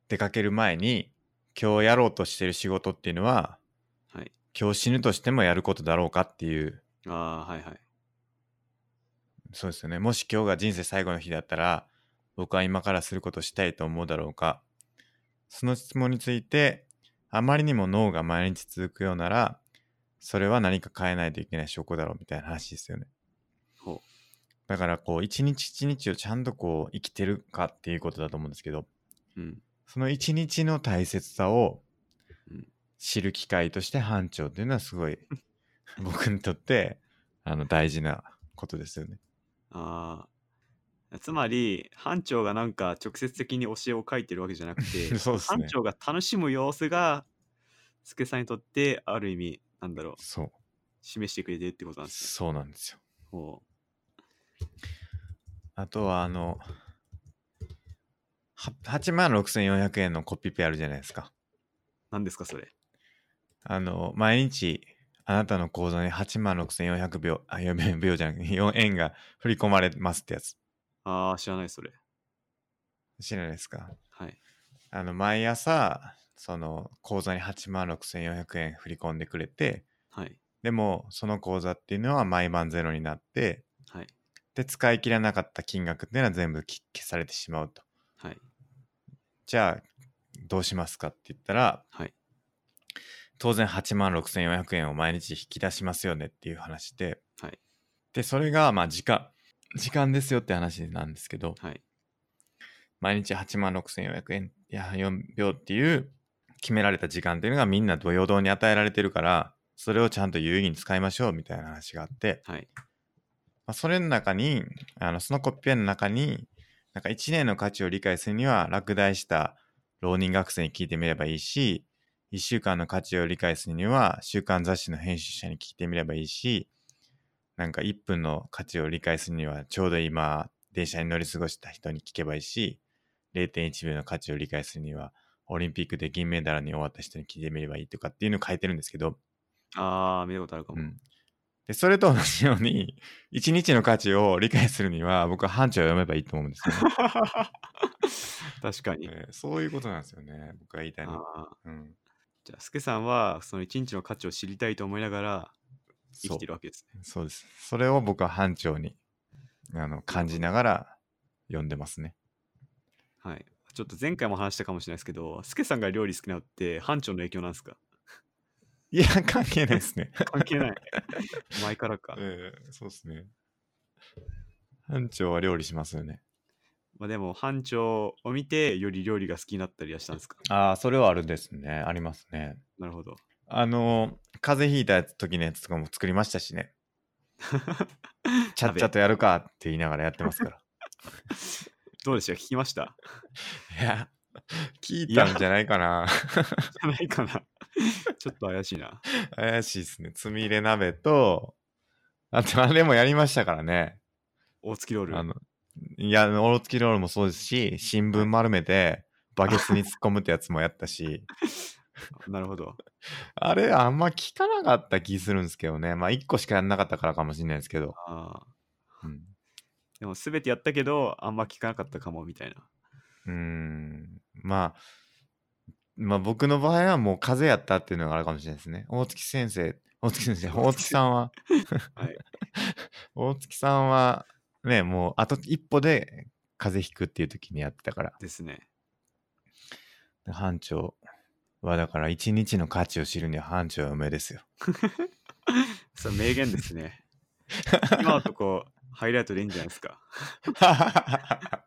出かける前に、今日やろうとしてる仕事っていうのは、はい。今日死ぬとしてもやることだろうかっていう、ああ、はいはい。そうですよね。もし今日が人生最後の日だったら、僕は今からすることしたいと思うだろうか。その質問について、あまりにも脳が毎日続くようなら、それは何か変えないといけない証拠だろうみたいな話ですよね。ほだからこう、一日一日をちゃんとこう、生きてるかっていうことだと思うんですけど、う。うん。その一日の大切さをうん知る機会として班長っていうのはすごい 僕にとってあの大事なことですよね。ああ。つまり、班長がなんか直接的に教えを書いてるわけじゃなくて、そうね班長が楽しむ様子が、スケさんにとって、ある意味、なんだろう、そう。示してくれてるってことなんですそうなんですよ。ね。ほあとはあの、は8万6400円のコピペあるじゃないですか。う。何ですか、それ。あの、毎日あなたの口座に8万6400秒、あ、やべ 秒じゃなくて4円が振り込まれますってやつ。ああ、知らない、それ。知らないですか？はい。あの、毎朝、その口座に8万6400円振り込んでくれて、はい。でも、その口座っていうのは毎晩ゼロになって、はい。で、使い切らなかった金額っていうのは全部き消されてしまうと。はい。じゃあ、どうしますかって言ったら、はい。当然8万6400円を毎日引き出しますよねっていう話で、はい。で、それが、まあ、時間、時間ですよって話なんですけど、はい。毎日8万6400円いや4秒っていう決められた時間っていうのがみんな平等に与えられてるから、それをちゃんと有意義に使いましょうみたいな話があって、はい。まあ、それの中に、あの、そのコピペの中に、なんか1年の価値を理解するには、落第した浪人学生に聞いてみればいいし、1週間の価値を理解するには、週刊雑誌の編集者に聞いてみればいいし、なんか1分の価値を理解するには、ちょうど今、電車に乗り過ごした人に聞けばいいし、0.1秒の価値を理解するには、オリンピックで銀メダルに終わった人に聞いてみればいいとかっていうのを書いてるんですけど、ああ、見たことあるかも。うん。で、それと同じように、一日の価値を理解するには、僕は班長を読めばいいと思うんですよね。確かに。えーそういうことなんですよね。僕が言いたいのは。じゃあ、スケさんは、その一日の価値を知りたいと思いながら生きてるわけですね。そうです。それを僕は班長にあの感じながら読んでますね。はい。ちょっと前回も話したかもしれないですけど、スケさんが料理好きなのって班長の影響なんですか？いや、関係ないですね。関係ない。前からか。えーそうですね。班長は料理しますよね。まあでも、班長を見て、より料理が好きになったりはしたんですか？ああ、それはあるですね。ありますね。なるほど。あの、風邪ひいた時のやつとかも作りましたしね。ちゃっちゃとやるかって言いながらやってますから。どうでした？聞きました？いや、聞いたんじゃないかな。じゃないかな。ちょっと怪しいな。怪しいですね。つみ入れ鍋と、あとあれもやりましたからね。大月ロール。あの、いや、オロツキロールもそうですし、新聞丸めて、バケツに突っ込むってやつもやったし、なるほど。あれあんま聞かなかった気するんですけどね。まあ、1個しかやんなかったからかもしれないですけど。ああ。うん。でも、すべてやったけど、あんま聞かなかったかも、みたいな。うーん。まあ、まあ僕の場合はもう風邪やったっていうのがあるかもしれないですね。大月先生、大月先生、大月さんは、はい。大月さんは、ね、もうあと一歩で風邪ひくっていう時にやってたから。ですね。班長はだから一日の価値を知るには班長は梅ですよ。それ名言ですね。今のとこ、ハイライトでいいんじゃないですか。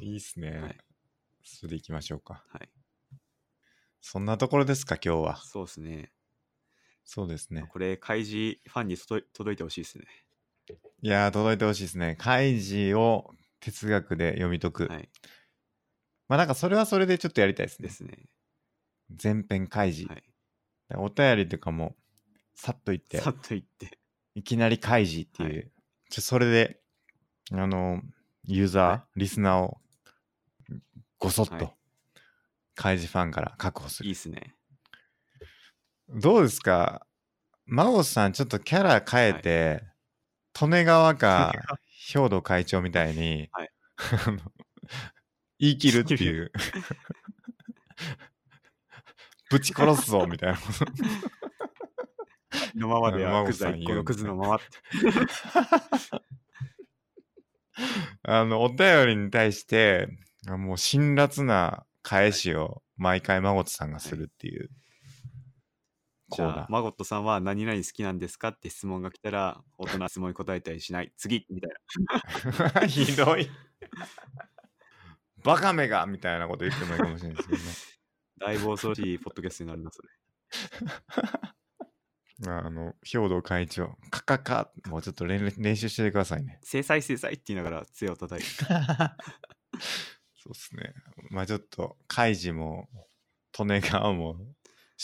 いいっすね。はいそれでいきましょうか。はい。そんなところですか、今日は。そうですね。そうですね。これ、開示ファンに届いてほしいですね。いやー、届いてほしいですね。開示を哲学で読み解く。はい。まあなんかそれはそれでちょっとやりたいですねで。すね。前編開示。はい。お便りとかもさっと言ってさ、っと言って。いきなり開示っていう、はちょそれで、あの、ユーザー、はリスナーをごそっとはい開示ファンから確保する。いいっすね。どうですか？真央さん、ちょっとキャラ変えて、利根川か兵藤会長みたいに、はい言い切るっていう。ぶち殺すぞみたいな。のままでは真央クズは一個のクズのままって。あの、お便りに対して、あもう辛辣な返しを毎回マゴトさんがするっていうコじ。ゃあ、マゴットさんは何々好きなんですか？って質問が来たら、大人の質問に答えたりしない。次みたいな。ひどい。バカめがみたいなこと言ってもいいかもしれないですけどね。だいぶ恐ろしいポッドキャストになりますね。あの、兵藤会長、カカカ、もうちょっと練練習してくださいね。制裁制裁って言いながら杖を叩いて。そうですね。まあちょっと、カイジも、利根川も、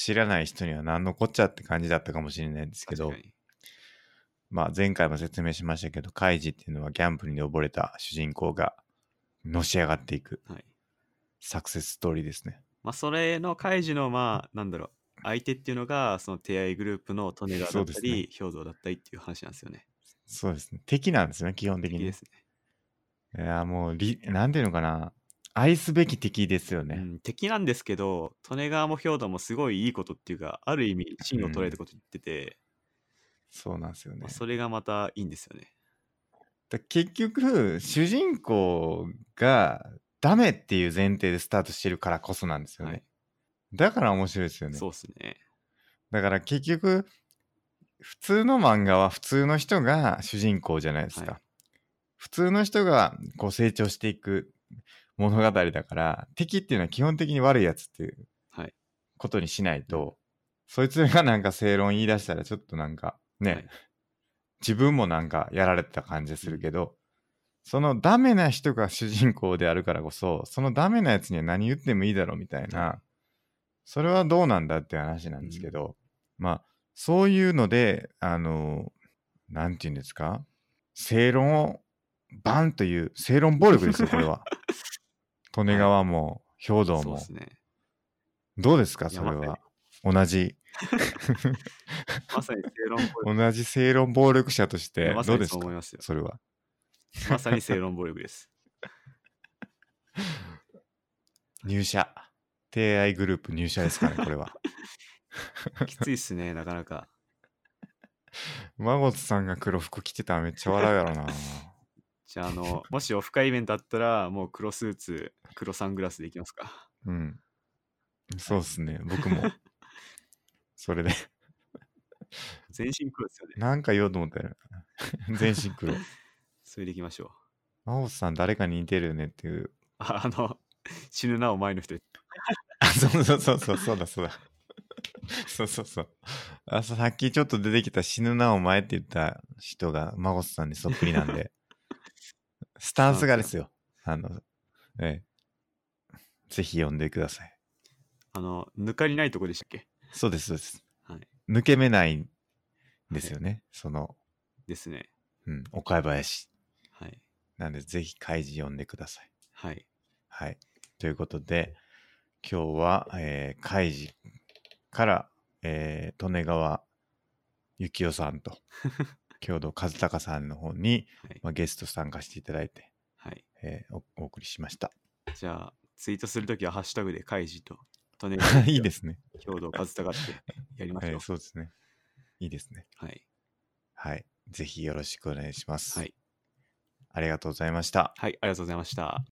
知らない人には何のこっちゃって感じだったかもしれないんですけどまあ前回も説明しましたけど、カイジっていうのはギャンブルに溺れた主人公が、のし上がっていくはい。サクセスストーリーですね。まあ、それの開示の、まあ、なんだろう、相手っていうのが、その手合いグループの利根川だったり、兵蔵だったりっていう話なんですよね。そうですね。敵なんですね、基本的に。いいいですね。や、もうリ、なんていうのかな。愛すべき敵ですよね。うん、敵なんですけど、利根川も兵蔵もすごいいいことっていうか、ある意味、芯を捉えたこと言ってて、そうなんですよねまあ、。それがまたいいんですよね。だ結局、主人公がダメっていう前提でスタートしてるからこそなんですよね。はい。だから面白いですよね。そうっすね。だから結局、普通の漫画は普通の人が主人公じゃないですか。はい普通の人がこう成長していく物語だから、敵っていうのは基本的に悪いやつっていうはい。ことにしないと、そいつがなんか正論言い出したらちょっとなんかね、はい。自分もなんかやられてた感じするけど、そのダメな人が主人公であるからこそ、そのダメなやつには何言ってもいいだろうみたいな、それはどうなんだって話なんですけど、まあ、そういうので、あの、なんて言うんですか？正論をバンという、正論暴力ですよ、これは。利根川も、兵道もそうで。すね。どうですか、それは？同じ、まさに正論暴力。同じ正論暴力者としてどうですか？ますよ。それは。まさに正論暴力です。入社。提愛グループ入社ですかね、これは。きついっすね、なかなか。マゴトさんが黒服着てたらめっちゃ笑うやろな。じゃあ、あの、もしオフ会イベントあったら、もう黒スーツ、黒サングラスでいきますか。うん。そうっすね、僕も。それで、全身黒ですよね。なんか言おうと思ったよ。全身黒。それでいきましょう。マゴトさん誰かに似てるよねっていう。ああの、死ぬなお前の人。あ、そうそうそうそう、そうだそうだ。そうそうそう。あさっきちょっと出てきた死ぬなお前って言った人がマゴトさんにそっくりなんで、スタンスがですよ。あの、ええ。ぜひ読んでください。あの、抜かりないとこでしたっけ？そうです、そうです。はい。抜け目ないんですよね。その、ですね。うん、岡林。はい。なんで、ぜひ開示読んでください。はい。はい。ということで、今日は、えー、開示から、えー、利根川幸雄さんと、郷土和孝さんの方に、はい。まあ、ゲスト参加していただいて、はい、えーおお送りしました。じゃあ、ツイートするときはハッシュタグで開示と、とねいいですね。郷土和孝ってやりましょう。えーそうですね。いいですね。はい。はい。ぜひよろしくお願いします。はい。ありがとうございました。はい、ありがとうございました。